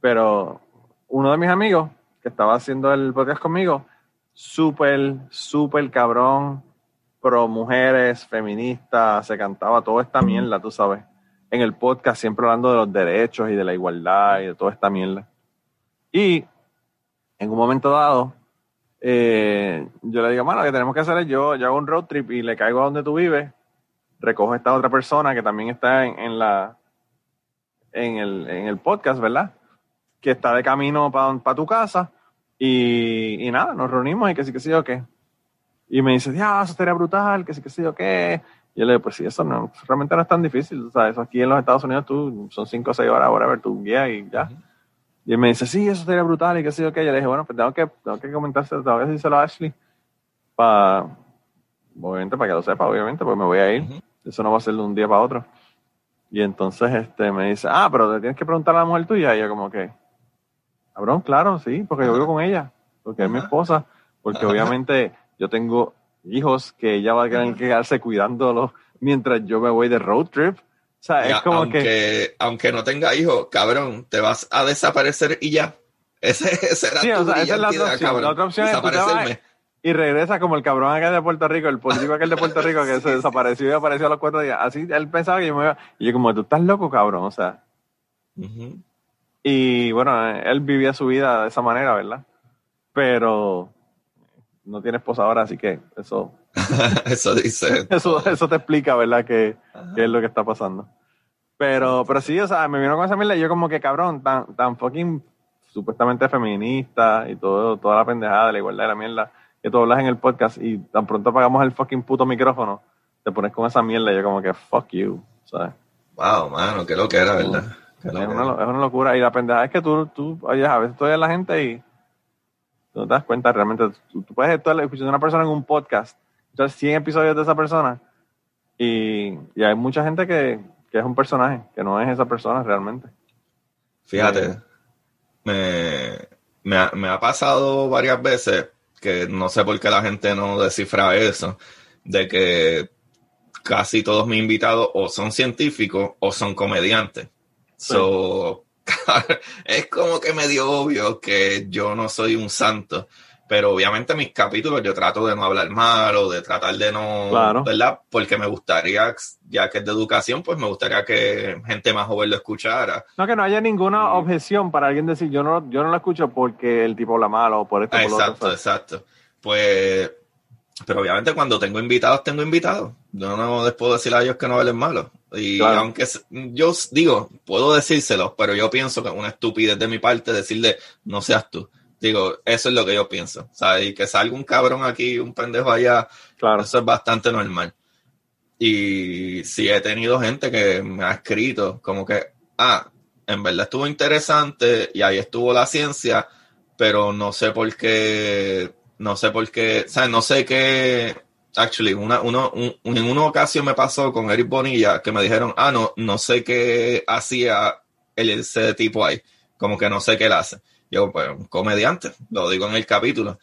Pero uno de mis amigos que estaba haciendo el podcast conmigo, súper, súper cabrón, pro mujeres, feministas, se cantaba toda esta mierda, tú sabes, en el podcast, siempre hablando de los derechos y de la igualdad y de toda esta mierda. Y en un momento dado, eh, yo le digo, mano, lo que tenemos que hacer es yo, yo hago un road trip y le caigo a donde tú vives, recojo a esta otra persona que también está en, la en el, en el, podcast, ¿verdad? Que está de camino para tu casa y, y, nada, nos reunimos y que sí, que sí, o qué. Y me dice, ya, eso sería brutal, que sí, que sí, o qué. Y yo le digo, pues sí, eso no, realmente no es tan difícil. O sea, eso aquí en los Estados Unidos tú, son cinco o seis horas, ahora ver tu guía y ya. Y él me dice, sí, eso sería brutal y que sí, o qué. Y yo le dije, bueno, pues tengo que, tengo que comentárselo, tengo que decírselo a Ashley. Para, obviamente, para que lo sepa, obviamente, pues me voy a ir. Eso no va a ser de un día para otro. Y entonces este me dice, ah, pero te tienes que preguntar a la mujer tuya. Y yo como que, cabrón, claro, sí, porque yo vivo con ella, porque es mi esposa, porque obviamente yo tengo hijos que ella va a tener que quedarse cuidándolos mientras yo me voy de road trip. O sea, es como aunque, que. Aunque no tenga hijos, cabrón, te vas a desaparecer y ya. Ese, será sí, tu o sea, esa es la otra opción. La otra opción es y regresa como el cabrón acá de Puerto Rico, el político aquel de Puerto Rico que se desapareció y apareció a los cuatro días. Así él pensaba que yo me iba. Y yo, como, tú estás loco, cabrón, o sea. Y bueno, él vivía su vida de esa manera, ¿verdad? Pero no tiene esposa ahora, así que eso. eso dice. Eso, eso te explica, ¿verdad? qué es lo que está pasando. Pero, pero sí, o sea, me vino con esa mierda y yo como que cabrón, tan, tan fucking supuestamente feminista y todo, toda la pendejada de la igualdad de la mierda. Que tú hablas en el podcast y tan pronto apagamos el fucking puto micrófono, te pones con esa mierda y yo como que fuck you, ¿sabes? Wow, mano, qué lo que era, ¿verdad? Es una, es una, locura. Y la pendeja es que tú, tú oye, a veces tú oyes a la gente y tú no te das cuenta realmente. Tú, puedes estar escuchando a una persona en un podcast, escuchar 100 episodios de esa persona y, y hay mucha gente que, que, es un personaje, que no es esa persona realmente. Fíjate, me, me, ha, me ha pasado varias veces que no sé por qué la gente no descifra eso, de que casi todos mis invitados o son científicos o son comediantes. So, es como que medio obvio que yo no soy un santo, pero obviamente mis capítulos yo trato de no hablar mal o de tratar de no, ¿verdad? Porque me gustaría, ya que es de educación, pues me gustaría que gente más joven lo escuchara. No, que no haya ninguna objeción para alguien decir, yo no, yo no lo escucho porque el tipo habla mal o por esto. exacto, exacto. Pues pero obviamente cuando tengo invitados, tengo invitados. Yo no les puedo decir a ellos que no hablen malo. Y aunque yo digo, puedo decírselos, pero yo pienso que es una estupidez de mi parte decirle, no seas tú. Digo, eso es lo que yo pienso. ¿sabes? Y que salga un cabrón aquí, un pendejo allá, claro. eso es bastante normal. Y sí he tenido gente que me ha escrito como que, ah, en verdad estuvo interesante y ahí estuvo la ciencia, pero no sé por qué no sé por qué, o sea, no sé qué. Actually, una, uno, en una ocasión me pasó con Eric Bonilla que me dijeron, ah, no, no sé qué hacía el, ese tipo ahí. Como que no sé qué él hace. Yo, pues, un comediante, lo digo en el capítulo.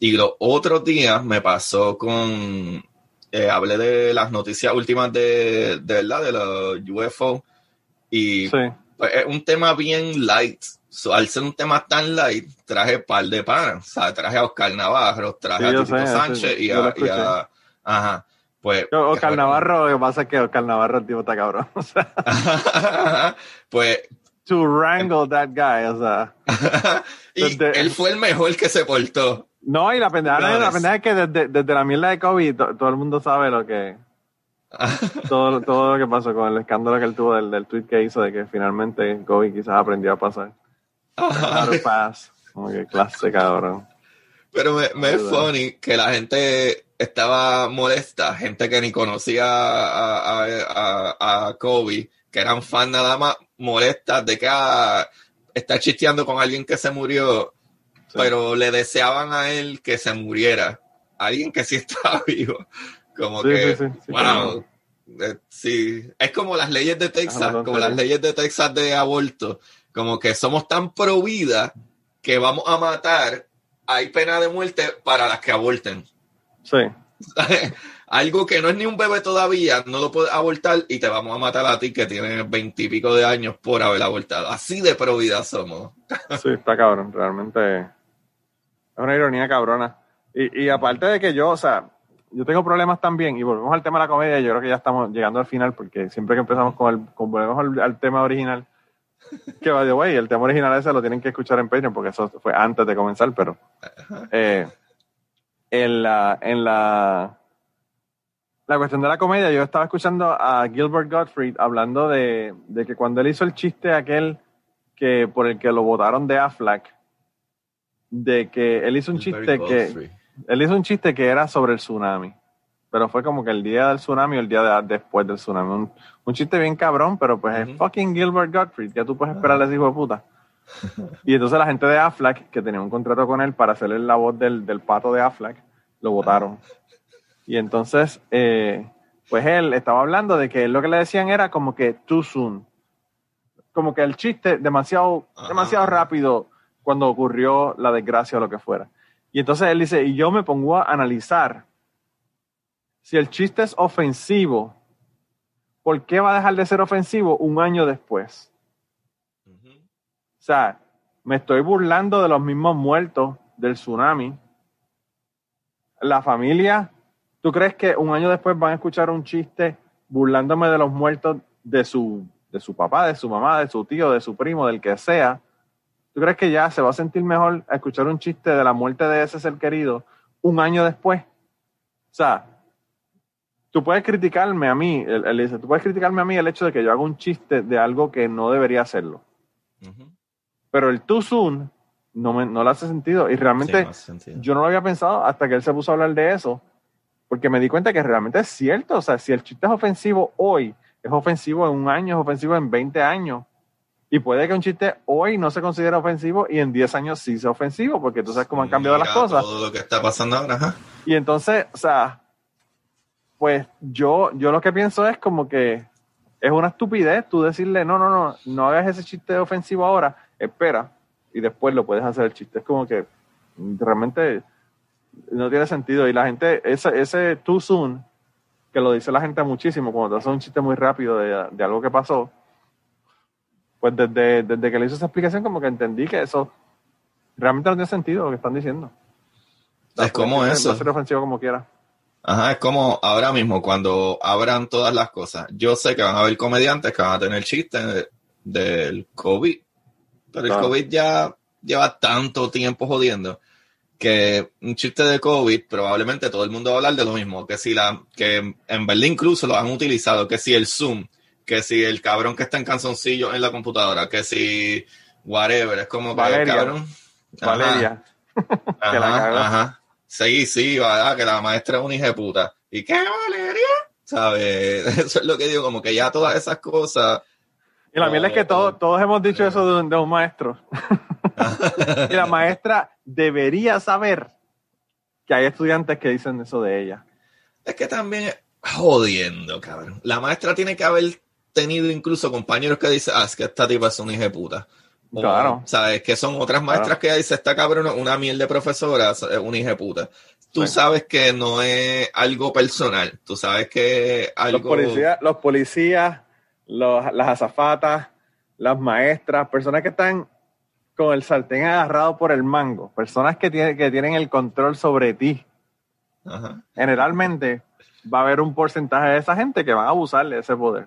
Y los otros días me pasó con. Eh, hablé de las noticias últimas de, de verdad, de los UFO. Y pues, es un tema bien light al ser un tema tan light, traje par de panas. O sea, traje a Oscar Navarro, traje a Tito Sánchez y, a, Ajá. Pues, Oscar Navarro, lo que pasa es que Oscar Navarro el tipo está cabrón. O sea, pues. To wrangle that guy, o sea. y él fue el mejor que se portó. No, y la pendeja, la pendeja es que desde, desde, la mierda de COVID todo el mundo sabe lo que. todo, todo lo que pasó con el escándalo que él tuvo del, del tweet que hizo de que finalmente COVID quizás aprendió a pasar. Como que clase, cabrón. Pero me, es funny que la gente estaba molesta, gente que ni conocía a, a, a, Kobe, que eran fan nada más molestas de que ah, está chisteando con alguien que se murió, pero le deseaban a él que se muriera. Alguien que sí estaba vivo. Como que, wow. Eh, sí, es como las leyes de Texas, como las leyes de Texas de aborto como que somos tan pro vida que vamos a matar, hay pena de muerte para las que aborten. Sí. Algo que no es ni un bebé todavía, no lo puedes abortar y te vamos a matar a ti que tienes veintipico de años por haber abortado. Así de pro vida somos. sí, está cabrón, realmente es una ironía cabrona. Y, y aparte de que yo, o sea, yo tengo problemas también, y volvemos al tema de la comedia, yo creo que ya estamos llegando al final, porque siempre que empezamos con el, con, volvemos al tema original, que vaya, güey, el tema original ese lo tienen que escuchar en Patreon porque eso fue antes de comenzar, pero eh, en la en la la cuestión de la comedia, yo estaba escuchando a Gilbert Gottfried hablando de, de que cuando él hizo el chiste aquel que por el que lo votaron de Aflac, de que él hizo un chiste que él hizo un chiste que era sobre el tsunami pero fue como que el día del tsunami o el día después del tsunami. Un, chiste bien cabrón, pero pues es fucking Gilbert Gottfried, ya tú puedes esperar a ese hijo de puta. Y entonces la gente de Aflac, que tenía un contrato con él para hacerle la voz del, del pato de Aflac, lo votaron. Y entonces, eh, pues él estaba hablando de que lo que le decían era como que too soon. Como que el chiste demasiado, demasiado rápido cuando ocurrió la desgracia o lo que fuera. Y entonces él dice, y yo me pongo a analizar si el chiste es ofensivo, ¿por qué va a dejar de ser ofensivo un año después? O sea, me estoy burlando de los mismos muertos del tsunami. La familia, ¿tú crees que un año después van a escuchar un chiste burlándome de los muertos de su, de su papá, de su mamá, de su tío, de su primo, del que sea? ¿Tú crees que ya se va a sentir mejor escuchar un chiste de la muerte de ese ser querido un año después? O sea, tú puedes criticarme a mí, él, dice, tú puedes criticarme a mí el hecho de que yo haga un chiste de algo que no debería hacerlo. Pero el too soon no, me, no le hace sentido. Y realmente yo no lo había pensado hasta que él se puso a hablar de eso, porque me di cuenta que realmente es cierto. O sea, si el chiste es ofensivo hoy, es ofensivo en un año, es ofensivo en 20 años. Y puede que un chiste hoy no se considere ofensivo y en 10 años sí sea ofensivo, porque tú sabes cómo han cambiado las cosas. Todo lo que está pasando ahora. Y entonces, o sea, pues yo, yo lo que pienso es como que es una estupidez tú decirle, no, no, no, no hagas ese chiste ofensivo ahora, espera, y después lo puedes hacer el chiste. Es como que realmente no tiene sentido. Y la gente, ese, ese too soon, que lo dice la gente muchísimo, cuando te hace un chiste muy rápido de, de algo que pasó, pues desde, desde que le hice esa explicación, como que entendí que eso realmente no tiene sentido lo que están diciendo. Es como eso. Va a ser ofensivo como quiera. Ajá, es como ahora mismo, cuando abran todas las cosas. Yo sé que van a haber comediantes que van a tener chistes del COVID, pero el COVID ya lleva tanto tiempo jodiendo que un chiste de COVID probablemente todo el mundo va a hablar de lo mismo, que si la, que en Berlín incluso lo han utilizado, que si el Zoom, que si el cabrón que está en canzoncillo en la computadora, que si whatever, es como que Valeria. cabrón. Valeria. Ajá, ajá. Sí, sí, ¿verdad? que la maestra es una hija de puta. ¿Y qué, Valeria? ¿Sabes? Eso es lo que digo, como que ya todas esas cosas. Y la mierda es que todos, todos hemos dicho eso de un, de un maestro. y la maestra debería saber que hay estudiantes que dicen eso de ella. Es que también, jodiendo, cabrón. La maestra tiene que haber tenido incluso compañeros que dicen, ah, es que esta tipa es una hija de puta. claro. ¿Sabes? Que son otras maestras que dicen, esta cabrón una miel de profesora, es una hija de puta. Tú sabes que no es algo personal. Tú sabes que algo... Los policías, los policías las azafatas, las maestras, personas que están con el sartén agarrado por el mango, personas que, tienen, que tienen el control sobre ti. Generalmente va a haber un porcentaje de esa gente que van a abusar de ese poder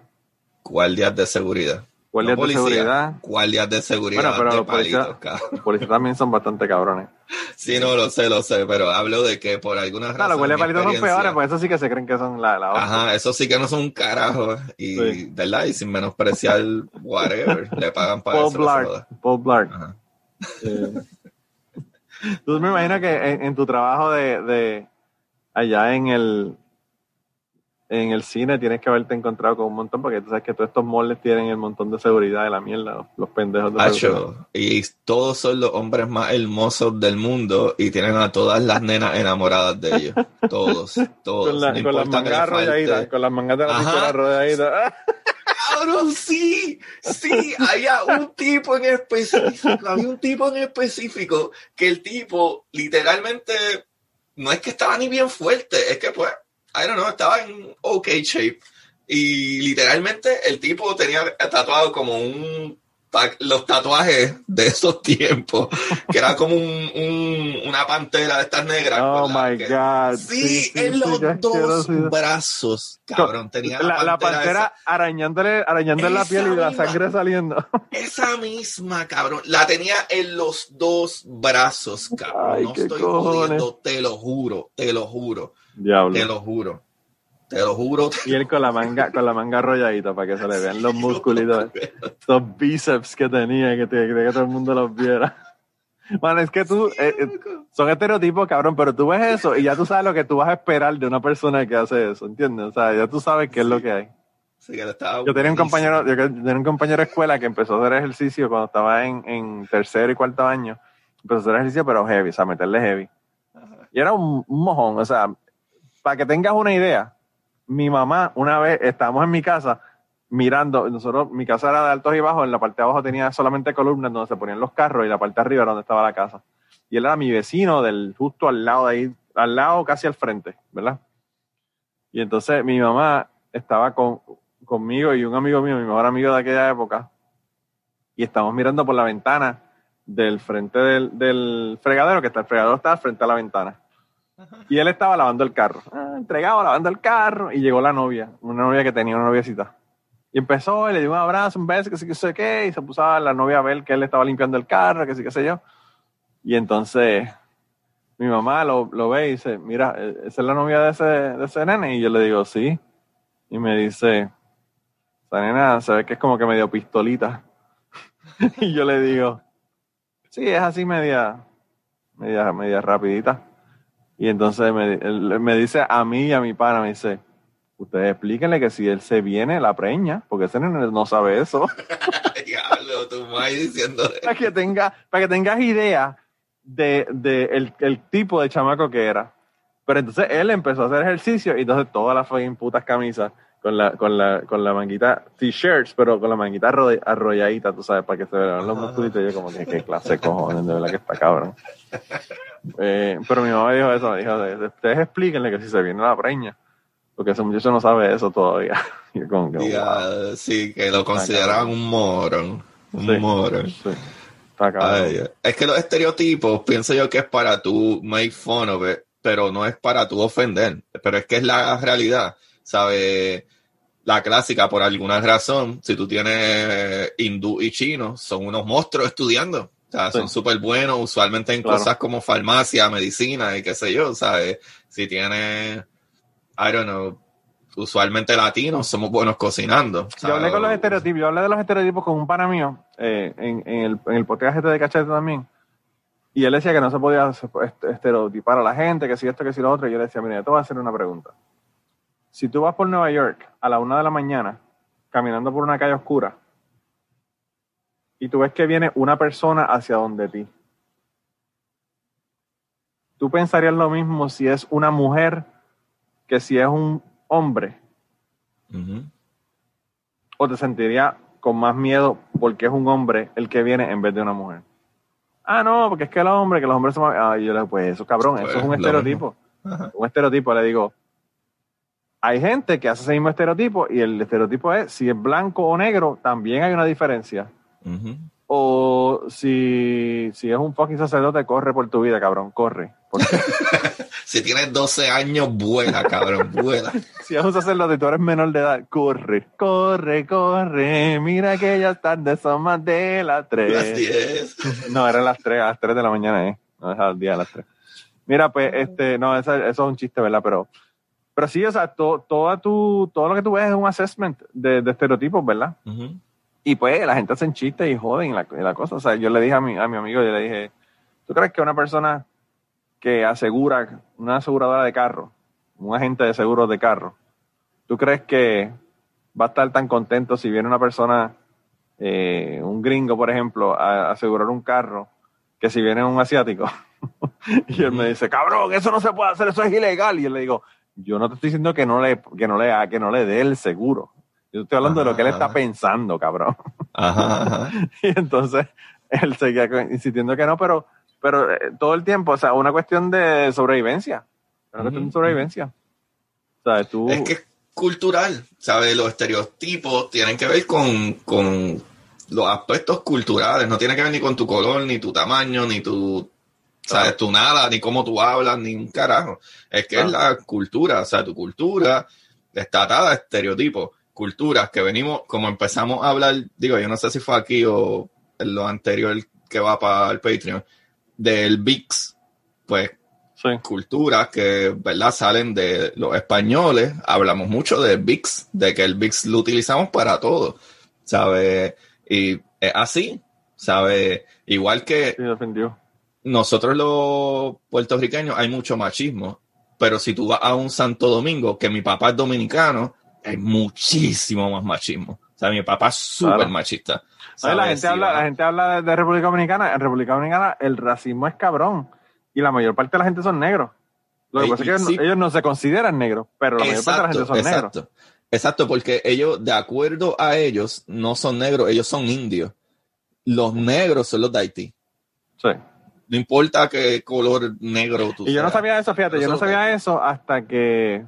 guardias de seguridad. Guardias de seguridad. Guardias de seguridad. Bueno, pero los, policías, también son bastante cabrones. Sí, no, lo sé, lo sé, pero hablo de que por alguna razón. No, los guardias de palitos son peores, pues eso sí que se creen que son la, la Ajá, eso sí que no son un carajo. Y, ¿verdad? Y sin menospreciar whatever, le pagan para Paul eso. Blart. Paul Blart. Ajá. Tú me imaginas que en, tu trabajo de, de allá en el en el cine tienes que haberte encontrado con un montón, porque tú sabes que todos estos moldes tienen el montón de seguridad de la mierda, los, pendejos de Hacho, Y todos son los hombres más hermosos del mundo y tienen a todas las nenas enamoradas de ellos. Todos, todos. con, las mangas rodeaditas, con las mangas de la. Cabrón, sí, sí, había un tipo en específico, había un tipo en específico que el tipo literalmente no es que estaba ni bien fuerte, es que pues I don't know, estaba en OK shape. Y literalmente el tipo tenía tatuado como un los tatuajes de esos tiempos, que era como un, una pantera de estas negras. Oh my God. Sí, en los dos brazos, cabrón. Tenía la, pantera, arañándole, arañándole la piel y la sangre saliendo. Esa misma, cabrón. La tenía en los dos brazos, cabrón. no estoy jodiendo, te lo juro, te lo juro. Te lo juro. Te lo juro. Y él con la manga, con la manga arrolladita para que se le vean los musculitos, los bíceps que tenía, que, que, que todo el mundo los viera. Man, es que tú, eh, eh, son estereotipos, cabrón, pero tú ves eso y ya tú sabes lo que tú vas a esperar de una persona que hace eso, ¿entiendes? O sea, ya tú sabes qué es lo que hay. yo tenía un compañero, yo tenía un compañero de escuela que empezó a hacer ejercicio cuando estaba en, en tercero y cuarto año. Empezó a hacer ejercicio, pero heavy, o sea, meterle heavy. Y era un mojón, o sea, para que tengas una idea, mi mamá, una vez estábamos en mi casa mirando, nosotros, mi casa era de altos y bajos, en la parte de abajo tenía solamente columnas donde se ponían los carros y la parte de arriba era donde estaba la casa. Y él era mi vecino del justo al lado de ahí, al lado casi al frente, ¿verdad? Y entonces mi mamá estaba con, conmigo y un amigo mío, mi mejor amigo de aquella época, y estamos mirando por la ventana del frente del, del fregadero, que está el fregadero está frente a la ventana. Y él estaba lavando el carro, ah, entregado lavando el carro, y llegó la novia, una novia que tenía una noviecita. Y empezó, y le dio un abrazo, un beso, que sí, que sé qué, y se puso a la novia a ver que él estaba limpiando el carro, que sí, que sé yo. Y entonces mi mamá lo, lo ve y dice, mira, e, ¿esa es la novia de ese, de ese nene? Y yo le digo, sí. Y me dice, esa nena se ve que es como que medio pistolita. y yo le digo, Sí, es así media, media, media rapidita. Y entonces me, me dice a mí y a mi pana, me dice, ustedes explíquenle que si él se viene, la preña, porque ese no sabe eso. Diablo, tu diciendo para que tenga, para que tengas idea de, de el, el, tipo de chamaco que era. Pero entonces él empezó a hacer ejercicio y entonces todas las fucking putas camisas con la, con la, con la manguita, t-shirts, pero con la manguita arrolladita, tú sabes, para que se vean los musculitos. Y yo como que qué clase de cojones, de verdad que está cabrón. Eh, pero mi mamá dijo eso, dijo, ustedes explíquenle que si se viene la preña, porque ese muchacho no sabe eso todavía. Y como que, Sí, que lo consideraban un morón. Un morón. es que los estereotipos, pienso yo que es para tú make fun of it, pero no es para tú ofender. Pero es que es la realidad, ¿sabes? La clásica, por alguna razón, si tú tienes hindú y chino, son unos monstruos estudiando. O sea, son súper buenos, usualmente en cosas como farmacia, medicina y qué sé yo, ¿sabes? Si tienes, I don't know, usualmente latinos, somos buenos cocinando. Yo hablé con los estereotipos, yo hablé de los estereotipos con un pana mío eh, en, en, el, en el podcast este de Cachete también. Y él decía que no se podía estereotipar a la gente, que si esto, que si lo otro. Y yo le decía, mira, yo te voy a hacer una pregunta. Si tú vas por Nueva York a la una de la mañana, caminando por una calle oscura, y tú ves que viene una persona hacia donde ti. ¿Tú pensarías lo mismo si es una mujer que si es un hombre? ¿O te sentiría con más miedo porque es un hombre el que viene en vez de una mujer? Ah, no, porque es que el hombre, que los hombres son... Ah, yo le digo, pues eso, cabrón, eso es un estereotipo. Un estereotipo, le digo. Hay gente que hace ese mismo estereotipo y el estereotipo es, si es blanco o negro, también hay una diferencia. O si, si es un fucking sacerdote, corre por tu vida, cabrón, corre. si tienes 12 años, vuela, cabrón, vuela. si es un sacerdote y tú eres menor de edad, corre, corre, corre. Mira que ya tarde son más de las 3. Las 10. No, eran las 3, a las 3 de la mañana, ¿eh? No es al día a las 3. Mira, pues, este, no, eso, es un chiste, ¿verdad? Pero, pero sí, o sea, to, toda tu, todo lo que tú ves es un assessment de, de estereotipos, ¿verdad? Y pues la gente hacen chistes y joden la, la cosa. O sea, yo le dije a mi, a mi amigo, yo le dije, ¿tú crees que una persona que asegura, una aseguradora de carro, un agente de seguros de carro, ¿tú crees que va a estar tan contento si viene una persona, eh, un gringo, por ejemplo, a, asegurar un carro, que si viene un asiático? y él me dice, cabrón, eso no se puede hacer, eso es ilegal. Y yo le digo, yo no te estoy diciendo que no le, que no le, que no le dé el seguro. Yo estoy hablando de lo que él está pensando, cabrón. Ajá, y entonces él seguía insistiendo que no, pero, pero eh, todo el tiempo, o sea, una cuestión de sobrevivencia. Una cuestión de sobrevivencia. O sea, tú... Es que es cultural, ¿sabes? Los estereotipos tienen que ver con, con los aspectos culturales, no tiene que ver ni con tu color, ni tu tamaño, ni tu ¿sabes? Tu nada, ni cómo tú hablas, ni un carajo. Es que es la cultura, o sea, tu cultura está atada a estereotipos culturas que venimos, como empezamos a hablar, digo, yo no sé si fue aquí o en lo anterior que va para el Patreon, del VIX, pues culturas que, ¿verdad? Salen de los españoles, hablamos mucho del VIX, de que el VIX lo utilizamos para todo, ¿sabes? Y es así, ¿sabes? Igual que nosotros los puertorriqueños hay mucho machismo, pero si tú vas a un Santo Domingo, que mi papá es dominicano, hay muchísimo más machismo. O sea, mi papá es súper machista. La gente, habla, la gente habla de, República Dominicana. En República Dominicana el racismo es cabrón. Y la mayor parte de la gente son negros. Lo que pasa es que ellos no se consideran negros, pero la mayor parte de la gente son exacto. negros. Exacto, porque ellos, de acuerdo a ellos, no son negros, ellos son indios. Los negros son los de Haití. Sí. No importa qué color negro tú Y yo no sabía eso, fíjate, yo no sabía eso hasta que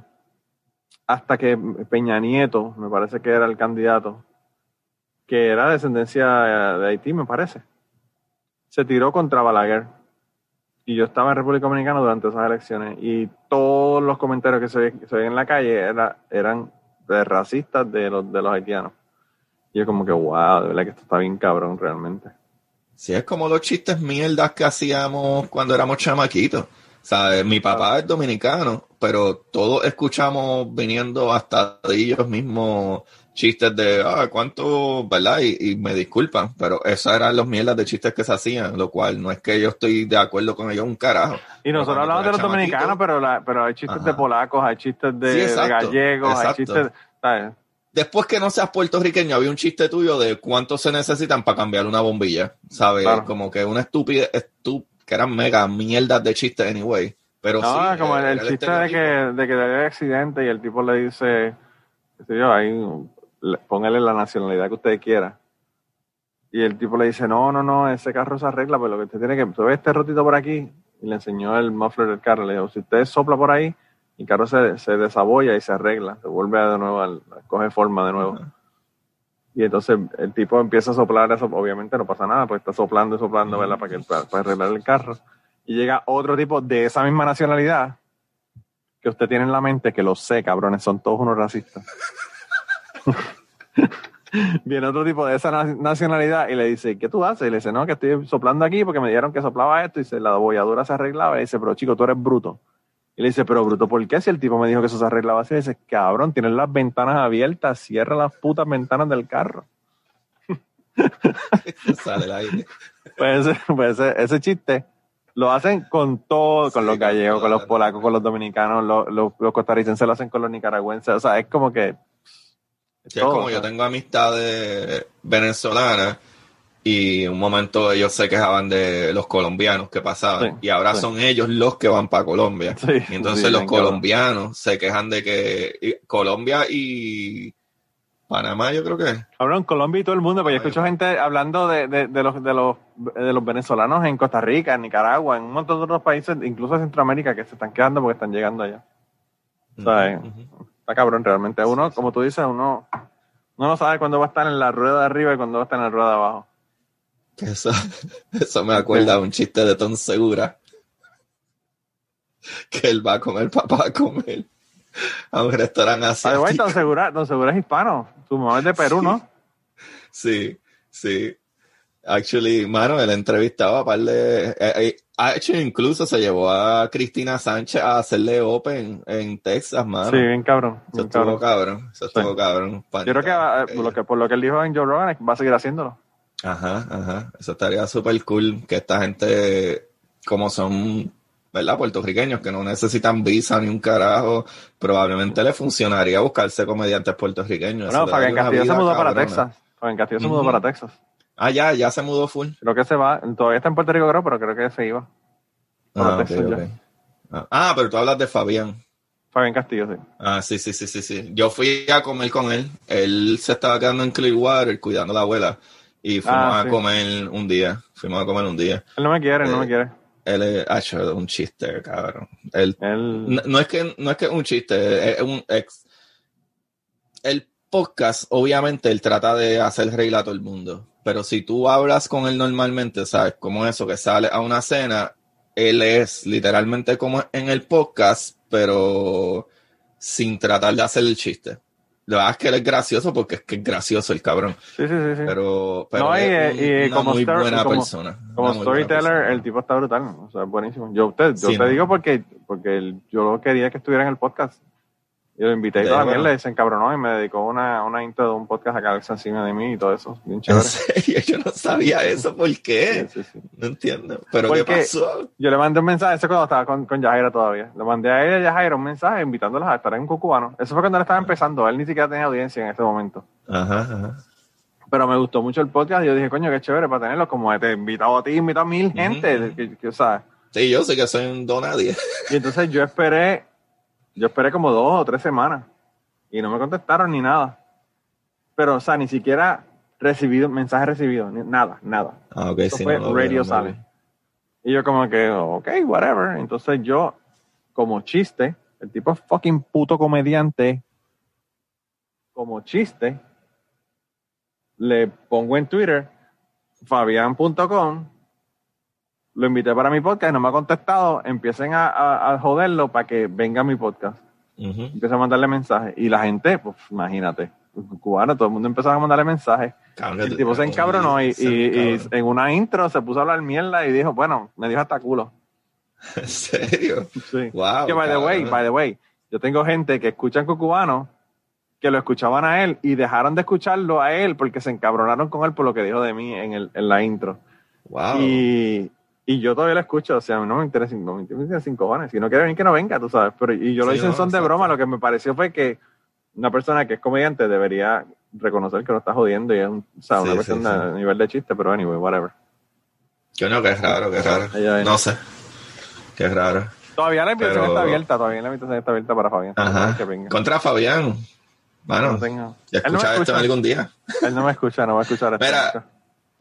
hasta que Peña Nieto, me parece que era el candidato, que era de descendencia de Haití, me parece, se tiró contra Balaguer. Y yo estaba en República Dominicana durante esas elecciones y todos los comentarios que se, se ven en la calle era, eran de racistas de los, de los haitianos. Y yo como que, wow, de verdad que esto está bien cabrón realmente. Sí, es como los chistes mierdas que hacíamos cuando éramos chamaquitos. ¿Sabes? Mi papá es dominicano, pero todos escuchamos viniendo hasta de ellos mismos chistes de, ah, cuánto, ¿verdad? Y, me disculpan, pero esos eran los mierdas de chistes que se hacían, lo cual no es que yo estoy de acuerdo con ellos un carajo. Y nosotros hablamos de los dominicanos, pero, pero hay chistes de polacos, hay chistes de, gallegos, hay chistes... Después que no seas puertorriqueño, había un chiste tuyo de cuánto se necesitan para cambiar una bombilla, ¿sabes? Como que una estúpida, que eran mega mierdas de chistes anyway. Pero no, como el, chiste de que, de que hay accidente y el tipo le dice, qué sé yo, ahí póngale la nacionalidad que usted quiera. Y el tipo le dice, no, no, no, ese carro se arregla, pero lo que usted tiene que, usted ve este rotito por aquí, y le enseñó el muffler del carro, le dijo, si usted sopla por ahí, el carro se, se desabolla y se arregla, se vuelve de nuevo, coge forma de nuevo. Y entonces el tipo empieza a soplar eso, obviamente no pasa nada, pues está soplando y soplando, ¿verdad? Para, que, para arreglar el carro. Y llega otro tipo de esa misma nacionalidad que usted tiene en la mente, que lo sé, cabrones, son todos unos racistas. Viene otro tipo de esa nacionalidad y le dice, ¿qué tú haces? Y le dice, no, que estoy soplando aquí porque me dijeron que soplaba esto y dice, la bolladura se arreglaba. Y dice, pero chico, tú eres bruto. Y le dice, pero bruto, ¿por qué? Si el tipo me dijo que eso se arreglaba así, y dice, cabrón, tienes las ventanas abiertas, cierra las putas ventanas del carro. Sale el aire. Pues, pues ese, chiste lo hacen con todo, con los gallegos, con los polacos, con los dominicanos, los, los costarricenses lo hacen con los nicaragüenses. O sea, es como que es como yo tengo amistades venezolanas y un momento ellos se quejaban de los colombianos que pasaban y ahora son ellos los que van para Colombia. y entonces los colombianos se quejan de que Colombia y Panamá yo creo que... Hablan Colombia y todo el mundo, porque yo escucho gente hablando de, de, los, de, los, de los venezolanos en Costa Rica, en Nicaragua, en un montón de otros países, incluso en Centroamérica, que se están quedando porque están llegando allá. ¿Sabes? está cabrón realmente. Uno, como tú dices, uno, no sabe cuándo va a estar en la rueda de arriba y cuándo va a estar en la rueda de abajo. Eso, eso me acuerda de un chiste de Tom Segura. Que él va con el papá a comer a un restaurante así. Ay, Don Segura, Don Segura es hispano. Su mamá es de Perú, ¿no? Sí, sí. Actually, mano, él entrevistaba a par de. Eh, eh, hecho, incluso se llevó a Cristina Sánchez a hacerle Open en Texas, mano. Sí, bien cabrón. Eso estuvo cabrón. Eso estuvo cabrón. Yo creo que eh, por, lo que por lo que él dijo en Joe Rogan va a seguir haciéndolo. Ajá, ajá. Eso estaría súper cool que esta gente, como son, ¿verdad? Puertorriqueños que no necesitan visa ni un carajo, probablemente le funcionaría buscarse comediantes puertorriqueños. No, Fabián Castillo se mudó para Texas. Fabián Castillo se mudó para Texas. Ah, ya, ya se mudó full. Creo que se va. Todavía está en Puerto Rico, creo, pero creo que se iba. Ah, ah, ah, pero tú hablas de Fabián. Fabián Castillo, sí. Ah, sí, sí, sí, sí, sí. Yo fui a comer con él. Él se estaba quedando en Clearwater cuidando a la abuela. Y fuimos ah, a comer un día. Fuimos a comer un día. Él no me quiere, no me eh, quiere. Él es hecho un chiste, cabrón. Él, No, es que no es que un chiste, es un ex. El podcast, obviamente, él trata de hacer reír a todo el mundo pero si tú hablas con él normalmente, ¿sabes? Como eso, que sale a una cena, él es literalmente como en el podcast, pero sin tratar de hacer el chiste. La verdad es que él es gracioso porque es que es gracioso el cabrón. Sí, sí, sí. Pero, pero es una muy buena persona. Como storyteller, el tipo está brutal. O sea, buenísimo. Yo, te, yo te digo porque, porque yo quería que estuviera en el podcast. Yo lo invité y también le se encabronó y me dedicó una, una intro de un podcast acá encima de mí y todo eso. Bien chévere. ¿En serio? Yo no sabía eso. ¿Por qué? No entiendo. ¿Pero qué pasó? Yo le mandé un mensaje, eso cuando estaba con, con Yajaira todavía. Le mandé a ella y a Yajaira un mensaje invitándolas a estar en un cucubano. Eso fue cuando él estaba empezando. Él ni siquiera tenía audiencia en ese momento. Ajá, ajá. Pero me gustó mucho el podcast y yo dije, coño, qué chévere para tenerlo. Como te he invitado a ti, invitado a mil gente. que, que, o sea, sí, yo sé que soy un donadie. Y entonces yo esperé, yo esperé como dos o tres semanas y no me contestaron ni nada. Pero, o sea, ni siquiera recibido, mensaje recibido, nada, nada. Ah, ok, sí, fue Radio sale. Y yo como que, ok, whatever. Entonces yo, como chiste, el tipo es fucking puto comediante, como chiste, le pongo en Twitter, fabian.com, lo invité para mi podcast, no me ha contestado, empiecen a, a joderlo para que venga a mi podcast. Empezó a mandarle mensajes. Y la gente, pues imagínate, cubano, todo el mundo empezó a mandarle mensajes. el tipo se encabronó y, y, en una intro se puso a hablar mierda y dijo, bueno, me dijo hasta culo. ¿En serio? Sí. Wow. Que by the way, by the way, yo tengo gente que escuchan cubano que lo escuchaban a él y dejaron de escucharlo a él porque se encabronaron con él por lo que dijo de mí en, el, en la intro. Wow. Y, y yo todavía lo escucho, o sea, no me interesa, no me interesa sin cojones. Si no quiere venir, que no venga, tú sabes. Pero, y yo lo Sí, hice en son de broma, lo que me pareció fue que una persona que es comediante debería reconocer que lo está jodiendo y es un, o sea, una cuestión sí, sí. nivel de chiste, pero anyway, whatever. Yo no, raro, qué raro. Ay, ay. No sé. Qué raro. Todavía la invitación Pero- está abierta, todavía la invitación está abierta para Fabián. Ajá. Que venga. Contra Fabián. Mano, No tengo- ya Él no esto escucha. algún día. Él no me escucha, no va a escuchar esto. Mira,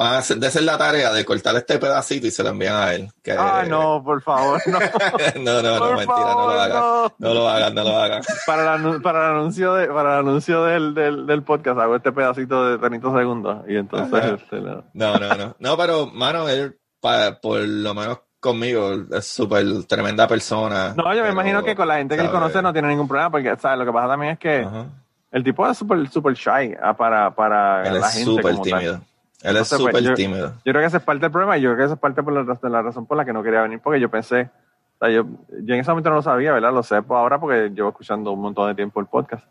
Van a hacer, de hacer la tarea de cortar este pedacito y se lo envían a él. Que- Ah, no, por favor, no. no, no, no, Por mentira, no favor, lo hagan. no. No lo hagan, no lo hagan. Para el, para el anuncio, de, para el anuncio del, del, del podcast hago este pedacito de 30 segundos y entonces este, lo- No, no, no. No, pero, mano, él, pa- por lo menos conmigo, es súper tremenda persona. No, yo me pero, imagino que con la gente que él conoce no tiene ningún problema porque ¿sabes? lo que pasa también es que Ajá. el tipo es súper super shy ah, para, para Él la es gente súper como tal. Él es pues, súper yo- tímido. Yo creo que esa es parte del problema y yo creo que esa es parte por la, raz- de la razón por la que no quería venir porque yo pensé, o sea, yo, yo en ese momento no lo sabía, ¿verdad? Lo sé pues, ahora porque llevo escuchando un montón de tiempo el podcast.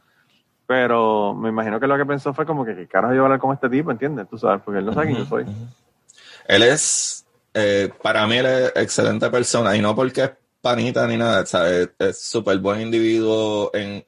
Pero me imagino que lo que pensó fue como que, ¿qué carajo yo voy a hablar con este tipo? ¿Entiendes? Tú sabes, porque él no sabe quién yo soy. Él es, eh, para mí, él es excelente persona y no porque es panita ni nada, ¿sabes? Es súper buen individuo. En,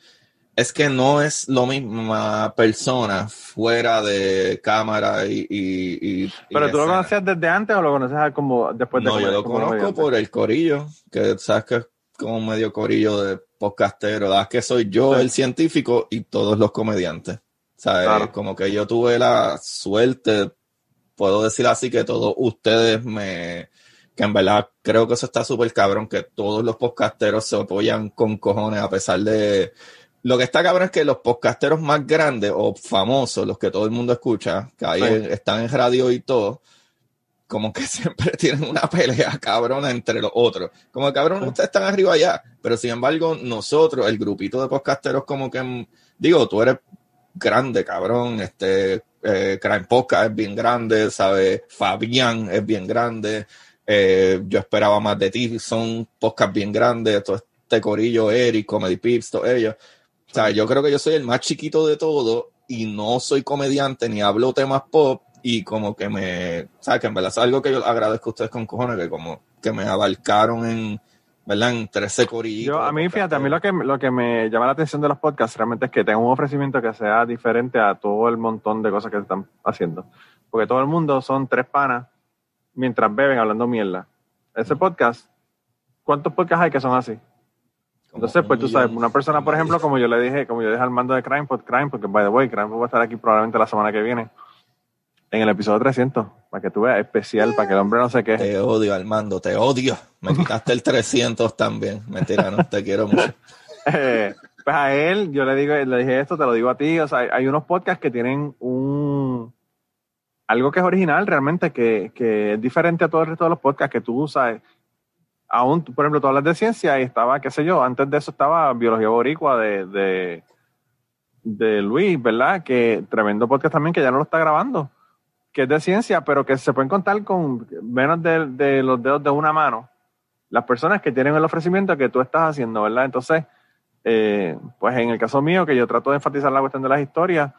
es que no es lo misma persona fuera de cámara y. y, y- y Pero tú lo conocías desde antes o lo conocías como después de No, yo lo conozco por el corillo, que sabes que es como medio corillo de podcastero. ¿verdad? que soy yo Sí. el científico y todos los comediantes. ¿Sabes? Claro. Como que yo tuve la suerte, puedo decir así, que todos ustedes me. Que en verdad creo que eso está súper cabrón, que todos los podcasteros se apoyan con cojones a pesar de. Lo que está cabrón es que los podcasteros más grandes o famosos, los que todo el mundo escucha, que ahí Sí. están en radio y todo, como que siempre tienen una pelea cabrona entre los otros. Como cabrón, ustedes están arriba allá, pero sin embargo, nosotros, el grupito de podcasteros, como que, digo, tú eres grande, cabrón, este, eh, Crime Podcast es bien grande, ¿sabes? Fabián es bien grande, eh, yo esperaba más de ti, son podcasts bien grandes, todo este corillo, Eric, Comedy Pips, todos ellos. O sea, yo creo que yo soy el más chiquito de todo y no soy comediante ni hablo temas pop y como que me, o sea, que en verdad es algo que yo agradezco a ustedes con cojones, que como que me abarcaron en, ¿verdad? En 13 corillos. Yo, a mí, fíjate, a mí lo que, lo que me llama la atención de los podcasts realmente es que tengan un ofrecimiento que sea diferente a todo el montón de cosas que están haciendo. Porque todo el mundo son tres panas mientras beben hablando mierda. Ese podcast, ¿cuántos podcasts hay que son así? Entonces, pues tú sabes, una persona, por ejemplo, como yo le dije, como yo dije al mando de Crime, Pod, Crime, porque by the way, Crime Pod va a estar aquí probablemente la semana que viene, en el episodio 300, para que tú veas, especial, para que el hombre no se queje. Te odio, Armando, te odio. Me quitaste el 300 también. Mentira, no, te quiero mucho. Eh, pues a él, yo le digo, le dije esto, te lo digo a ti, o sea, hay, hay unos podcasts que tienen un algo que es original realmente, que, que es diferente a todo el resto de los podcasts que tú usas. Aún, por ejemplo, tú hablas de ciencia y estaba, qué sé yo, antes de eso estaba Biología Boricua de, de, Luis, ¿verdad? Que tremendo podcast también que ya no lo está grabando, que es de ciencia, pero que se pueden contar con menos de, de los dedos de una mano las personas que tienen el ofrecimiento que tú estás haciendo, ¿verdad? Entonces, eh, pues en el caso mío, que yo trato de enfatizar la cuestión de las historias,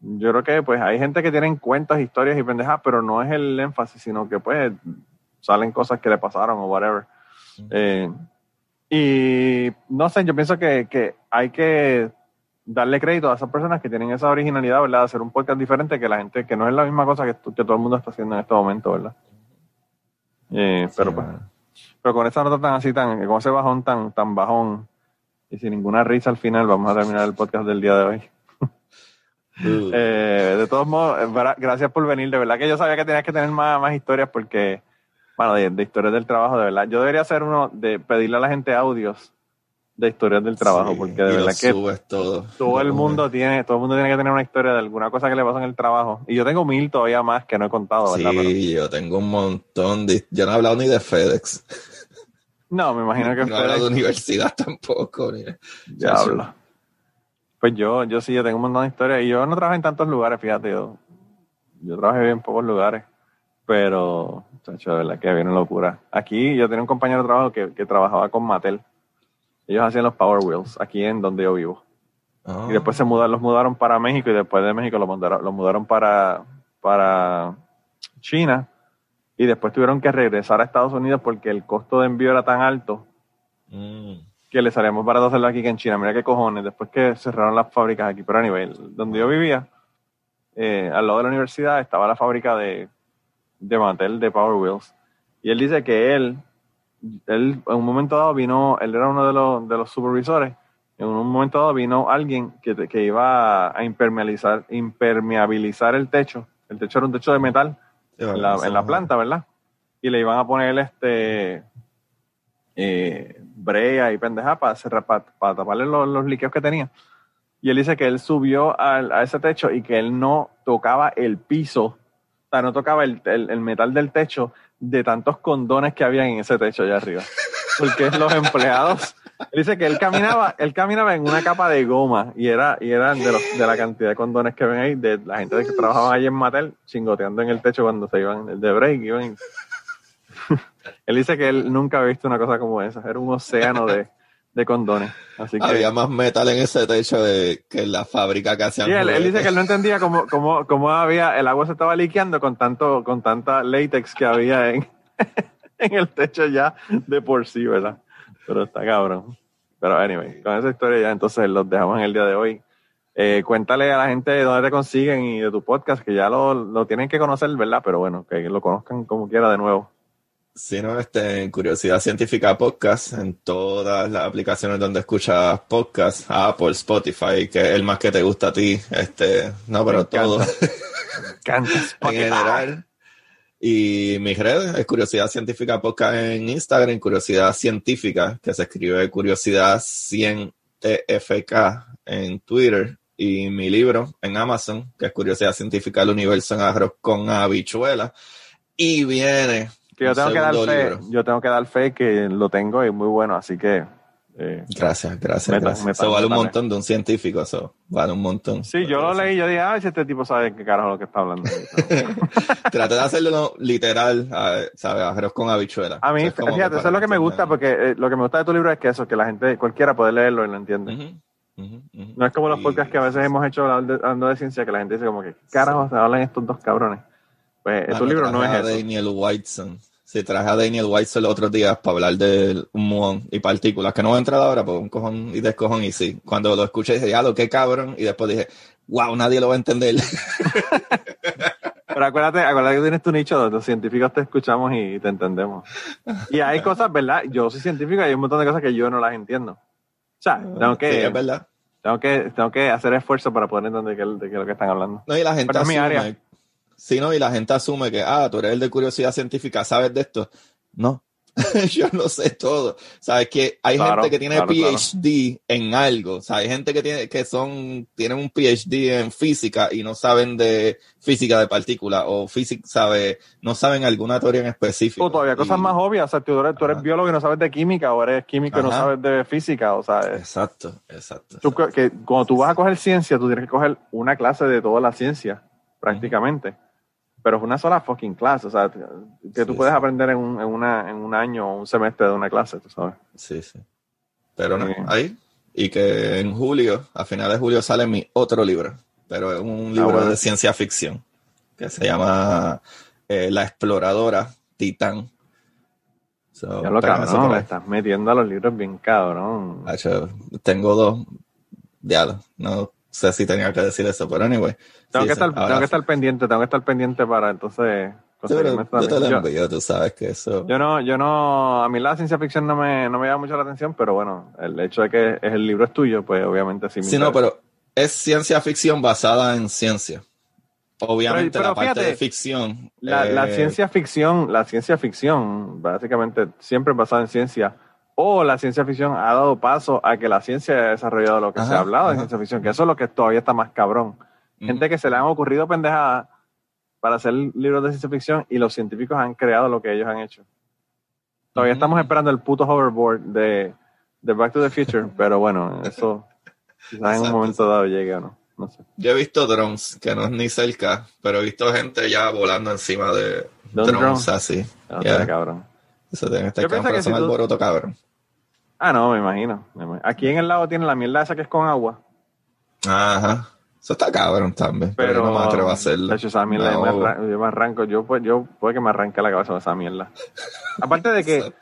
yo creo que pues hay gente que tienen cuentos, historias y pendejas, pero no es el énfasis, sino que pues salen cosas que le pasaron o whatever. Eh, y no sé, yo pienso que, que hay que darle crédito a esas personas que tienen esa originalidad, ¿verdad? De hacer un podcast diferente que la gente, que no es la misma cosa que, que todo el mundo está haciendo en este momento, ¿verdad? Eh, pero pues, pero con esa nota tan así, tan, con ese bajón tan, tan bajón y sin ninguna risa al final, vamos a terminar el podcast del día de hoy. Eh, de todos modos, eh, gra- gracias por venir. De verdad que yo sabía que tenías que tener más, más historias porque, bueno, de, de historias del trabajo, de verdad. Yo debería hacer uno de pedirle a la gente audios de historias del trabajo, sí, porque de verdad que todo. todo el mundo tiene, todo el mundo tiene que tener una historia de alguna cosa que le pasó en el trabajo. Y yo tengo mil todavía más que no he contado, ¿verdad? Pero- Sí, yo tengo un montón de... Yo no he hablado ni de FedEx. no, me imagino que No he hablado de universidad tampoco. Ni... Diablo. Pues yo, yo sí, yo tengo un montón de historias. Y yo no trabajo en tantos lugares, fíjate. Yo, yo trabajé en pocos lugares. Pero, chacho, de verdad que una locura. Aquí yo tenía un compañero de trabajo que, que trabajaba con Mattel. Ellos hacían los Power Wheels, aquí en donde yo vivo. Y después se mudaron, los mudaron para México y después de México los mudaron, los mudaron para, para China. Y después tuvieron que regresar a Estados Unidos porque el costo de envío era tan alto que le salíamos barato hacerlo aquí que en China. Mira qué cojones. Después que cerraron las fábricas aquí. Pero a nivel, donde yo vivía, eh, al lado de la universidad, estaba la fábrica de, de Mattel de Power Wheels. Y él dice que él, él en un momento dado vino, él era uno de los, de los supervisores en un momento dado vino alguien que, que iba a impermeabilizar, impermeabilizar el techo. El techo era un techo de metal en, la, planta, ¿verdad? Y le iban a poner este eh, brea y pendeja para, para, taparle los, los, líquidos que tenía. Y él dice que él subió a ese techo y que él no tocaba el piso, o sea, no tocaba el, el metal del techo de tantos condones que había en ese techo allá arriba. Porque los empleados dice que él caminaba, él caminaba en una capa de goma y era, y eran de, los, de la cantidad de condones que ven ahí, de la gente que trabajaba ahí en Mattel, chingoteando en el techo cuando se iban de break. Él dice que él nunca había visto una cosa como esa, era un océano de, de condones. Así que, Había más metal en ese techo de, que en la fábrica que hacían. Sí, él, dice que él no entendía cómo, cómo, cómo había, el agua se estaba liqueando con tanto, con tanta látex que había en, en el techo ya de por sí, ¿verdad? Pero está cabrón. Pero anyway, con esa historia ya entonces los dejamos en el día de hoy. Eh, cuéntale a la gente de dónde te consiguen y de tu podcast, que ya lo, lo, tienen que conocer, ¿verdad? Pero bueno, que lo conozcan como quiera de nuevo. Sí, no, este, en Curiosidad Científica Podcast, en todas las aplicaciones donde escuchas podcast, Apple, Spotify, que es el más que te gusta a ti, este, no, pero todo. en general. Y mis redes es Curiosidad Científica Podcast en Instagram, Curiosidad Científica, que se escribe Curiosidad 100 TFK en Twitter, y mi libro en Amazon, que es Curiosidad Científica del Universo en Arroz con Habichuela. Y viene. Que yo tengo que dar fe, yo tengo que dar fe que lo tengo y muy bueno, así que eh, gracias, gracias. eso vale un montón de un científico, eso vale un montón. Sí, yo lo leí, yo dije, ay, si este tipo sabe qué carajo lo que está hablando. Traté de hacerlo literal, ¿sabes? Arroz con habichuela. A mí, fíjate, eso es lo que me gusta, porque eh, lo que me gusta de tu libro es que eso, que la gente, cualquiera puede leerlo y lo entiende. No es como los podcasts que a veces hemos hecho hablando de, ciencia, que la gente dice como que, carajo, se hablan estos dos cabrones. Pues tu libro no es eso. Daniel Whiteson. Sí, traje a Daniel White los otros días para hablar de muón y partículas, que no voy a entrar ahora, pues un cojón y descojón, y sí. Cuando lo escuché dije, ya lo que cabrón, y después dije, wow, nadie lo va a entender. Pero acuérdate, acuérdate que tienes tu nicho donde los científicos te escuchamos y te entendemos. Y hay cosas, ¿verdad? Yo soy científico y hay un montón de cosas que yo no las entiendo. O sea, tengo que... Sí, es verdad. Tengo que, tengo que hacer esfuerzo para poder entender de qué, de qué es lo que están hablando. No, y la gente es mi área Sí, ¿no? Y la gente asume que, ah, tú eres el de curiosidad científica, ¿sabes de esto? No, yo no sé todo. Sabes que hay gente que tiene PhD en algo. O sea, hay gente que tiene que son tienen un PhD en física y no saben de física de partículas o física, sabe, no saben alguna teoría en específico. O todavía cosas más obvias. O sea, tú eres, biólogo y no sabes de química o eres químico y no sabes de física. O sea, exacto, exacto. que cuando tú vas a coger ciencia, tú tienes que coger una clase de toda la ciencia, prácticamente pero es una sola fucking clase, o sea, que tú puedes aprender en un, en, una, en un año o un semestre de una clase, tú sabes. Sí, sí. Pero no, ahí. Y que en julio, a finales de julio, sale mi otro libro, pero es un libro ah, de ciencia ficción, que se llama eh, La exploradora Titán. ya lo cabrón, le estás metiendo a los libros bien cabrón. tengo dos, ya, no sé si tenía que decir eso, pero anyway. Tengo, que, estar, tengo que estar pendiente, tengo que estar pendiente para entonces yo te lo envío, tú sabes que eso. Yo no, yo no, a mí la ciencia ficción no me, no me llama mucho la atención, pero bueno, el hecho de que el libro es tuyo, pues obviamente sí me Sí, no, pero es ciencia ficción basada en ciencia. Obviamente la parte de ficción. La, la, eh, ciencia ficción, la ciencia ficción, básicamente siempre es basada en ciencia o la ciencia ficción ha dado paso a que la ciencia haya desarrollado lo que se ha hablado de ciencia ficción, que eso es lo que todavía está más cabrón. Gente que se le han ocurrido pendejadas para hacer libros de ciencia ficción y los científicos han creado lo que ellos han hecho. Todavía estamos esperando el puto hoverboard de, de Back to the Future, pero bueno, eso quizás en un momento dado llegue o no. No sé. Yo he visto drones, que no es ni cerca, pero he visto gente ya volando encima de drones, así. No, cabrón. Eso tiene que estar cabrón, si alboroto cabrón. Ah, no, me imagino, Aquí en el lado tiene la mierda esa que es con agua. Ajá. Eso está cabrón también. Pero, no me atrevo a hacerlo. De hecho, esa mierda yo, me arranco, yo, pues, yo puede que me arranque la cabeza de esa mierda. Aparte de que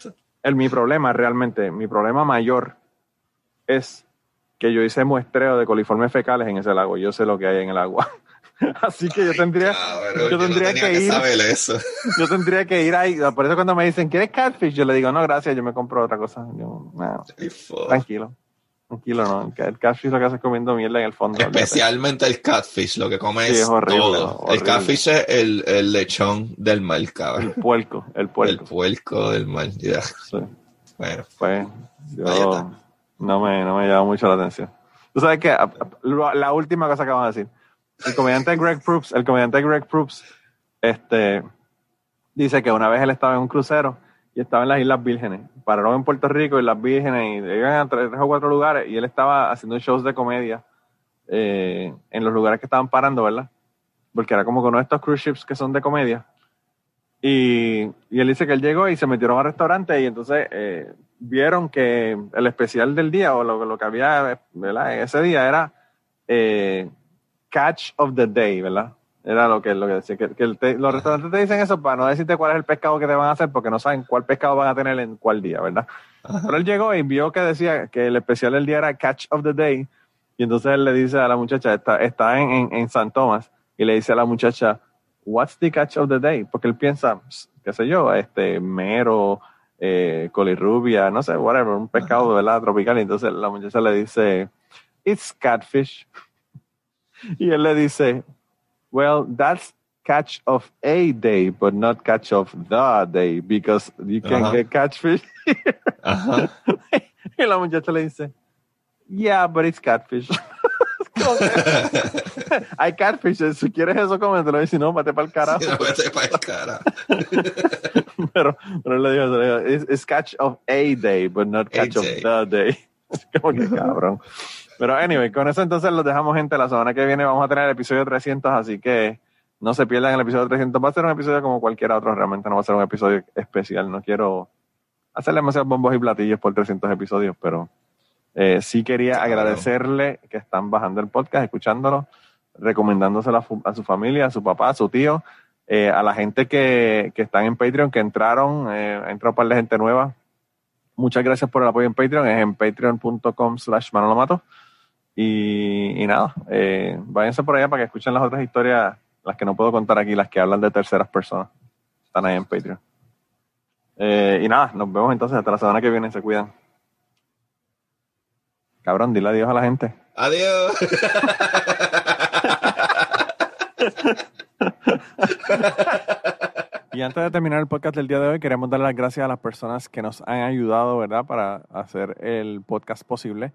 el, mi problema realmente, mi problema mayor es que yo hice muestreo de coliformes fecales en ese lago. Yo sé lo que hay en el agua. Así que yo tendría, yo tendría que ir. eso. Yo tendría que ir ahí. Por eso cuando me dicen, ¿quieres catfish? Yo le digo, no, gracias, yo me compro otra cosa. Yo, tranquilo. Tranquilo, ¿no? El catfish lo que hace es comiendo mierda en el fondo. Especialmente el catfish, lo que come es, todo. El catfish es el, el, lechón del mal, cabrón. El puerco, el puerco. El puerco del mal, ya. Bueno. Pues yo no me, no me llama mucho la atención. Tú sabes que la última cosa que vamos a decir el comediante Greg Proops, el comediante Greg Proops, este, dice que una vez él estaba en un crucero y estaba en las Islas Vírgenes. Pararon en Puerto Rico, en las Vírgenes, y llegan a tres, o cuatro lugares, y él estaba haciendo shows de comedia eh, en los lugares que estaban parando, ¿verdad? Porque era como con uno de estos cruise ships que son de comedia. Y, y él dice que él llegó y se metieron al restaurante y entonces eh, vieron que el especial del día o lo, lo que había ¿verdad? ese día era eh, catch of the day, ¿verdad? Era lo que, lo que decía, que, los restaurantes te dicen eso para no decirte cuál es el pescado que te van a hacer porque no saben cuál pescado van a tener en cuál día, ¿verdad? Pero él llegó y vio que decía que el especial del día era catch of the day y entonces él le dice a la muchacha, está, está en, en, San Tomás y le dice a la muchacha, what's the catch of the day? Porque él piensa, qué sé yo, este, mero, eh, colirrubia, no sé, whatever, un pescado, ¿verdad? Tropical. Y entonces la muchacha le dice, it's catfish. Y él le dice, well, that's catch of a day, but not catch of the day, because you can get catfish. y la muchacha le dice, yeah, but it's catfish. Hay catfish, si quieres eso, cómetelo. Y si no, vete para el carajo. no, vete para el cara. pero, pero le digo, it's, catch of a day, but not catch of the day. como que cabrón. Pero anyway, con eso entonces los dejamos, gente. La semana que viene vamos a tener el episodio 300, así que no se pierdan el episodio 300. Va a ser un episodio como cualquier otro, realmente no va a ser un episodio especial. No quiero hacerle demasiados bombos y platillos por 300 episodios, pero eh, sí quería agradecerle que están bajando el podcast, escuchándolo, recomendándoselo a, su familia, a su papá, a su tío, eh, a la gente que, que están en Patreon, que entraron, eh, entró un par de gente nueva. Muchas gracias por el apoyo en Patreon, es en patreon.com slash manolomato. Y, nada, eh, váyanse por allá para que escuchen las otras historias, las que no puedo contar aquí, las que hablan de terceras personas. Están ahí en Patreon. Eh, y nada, nos vemos entonces hasta la semana que viene. Se cuidan. Cabrón, dile adiós a la gente. Adiós. y antes de terminar el podcast del día de hoy, queremos dar las gracias a las personas que nos han ayudado, ¿verdad?, para hacer el podcast posible.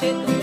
Yo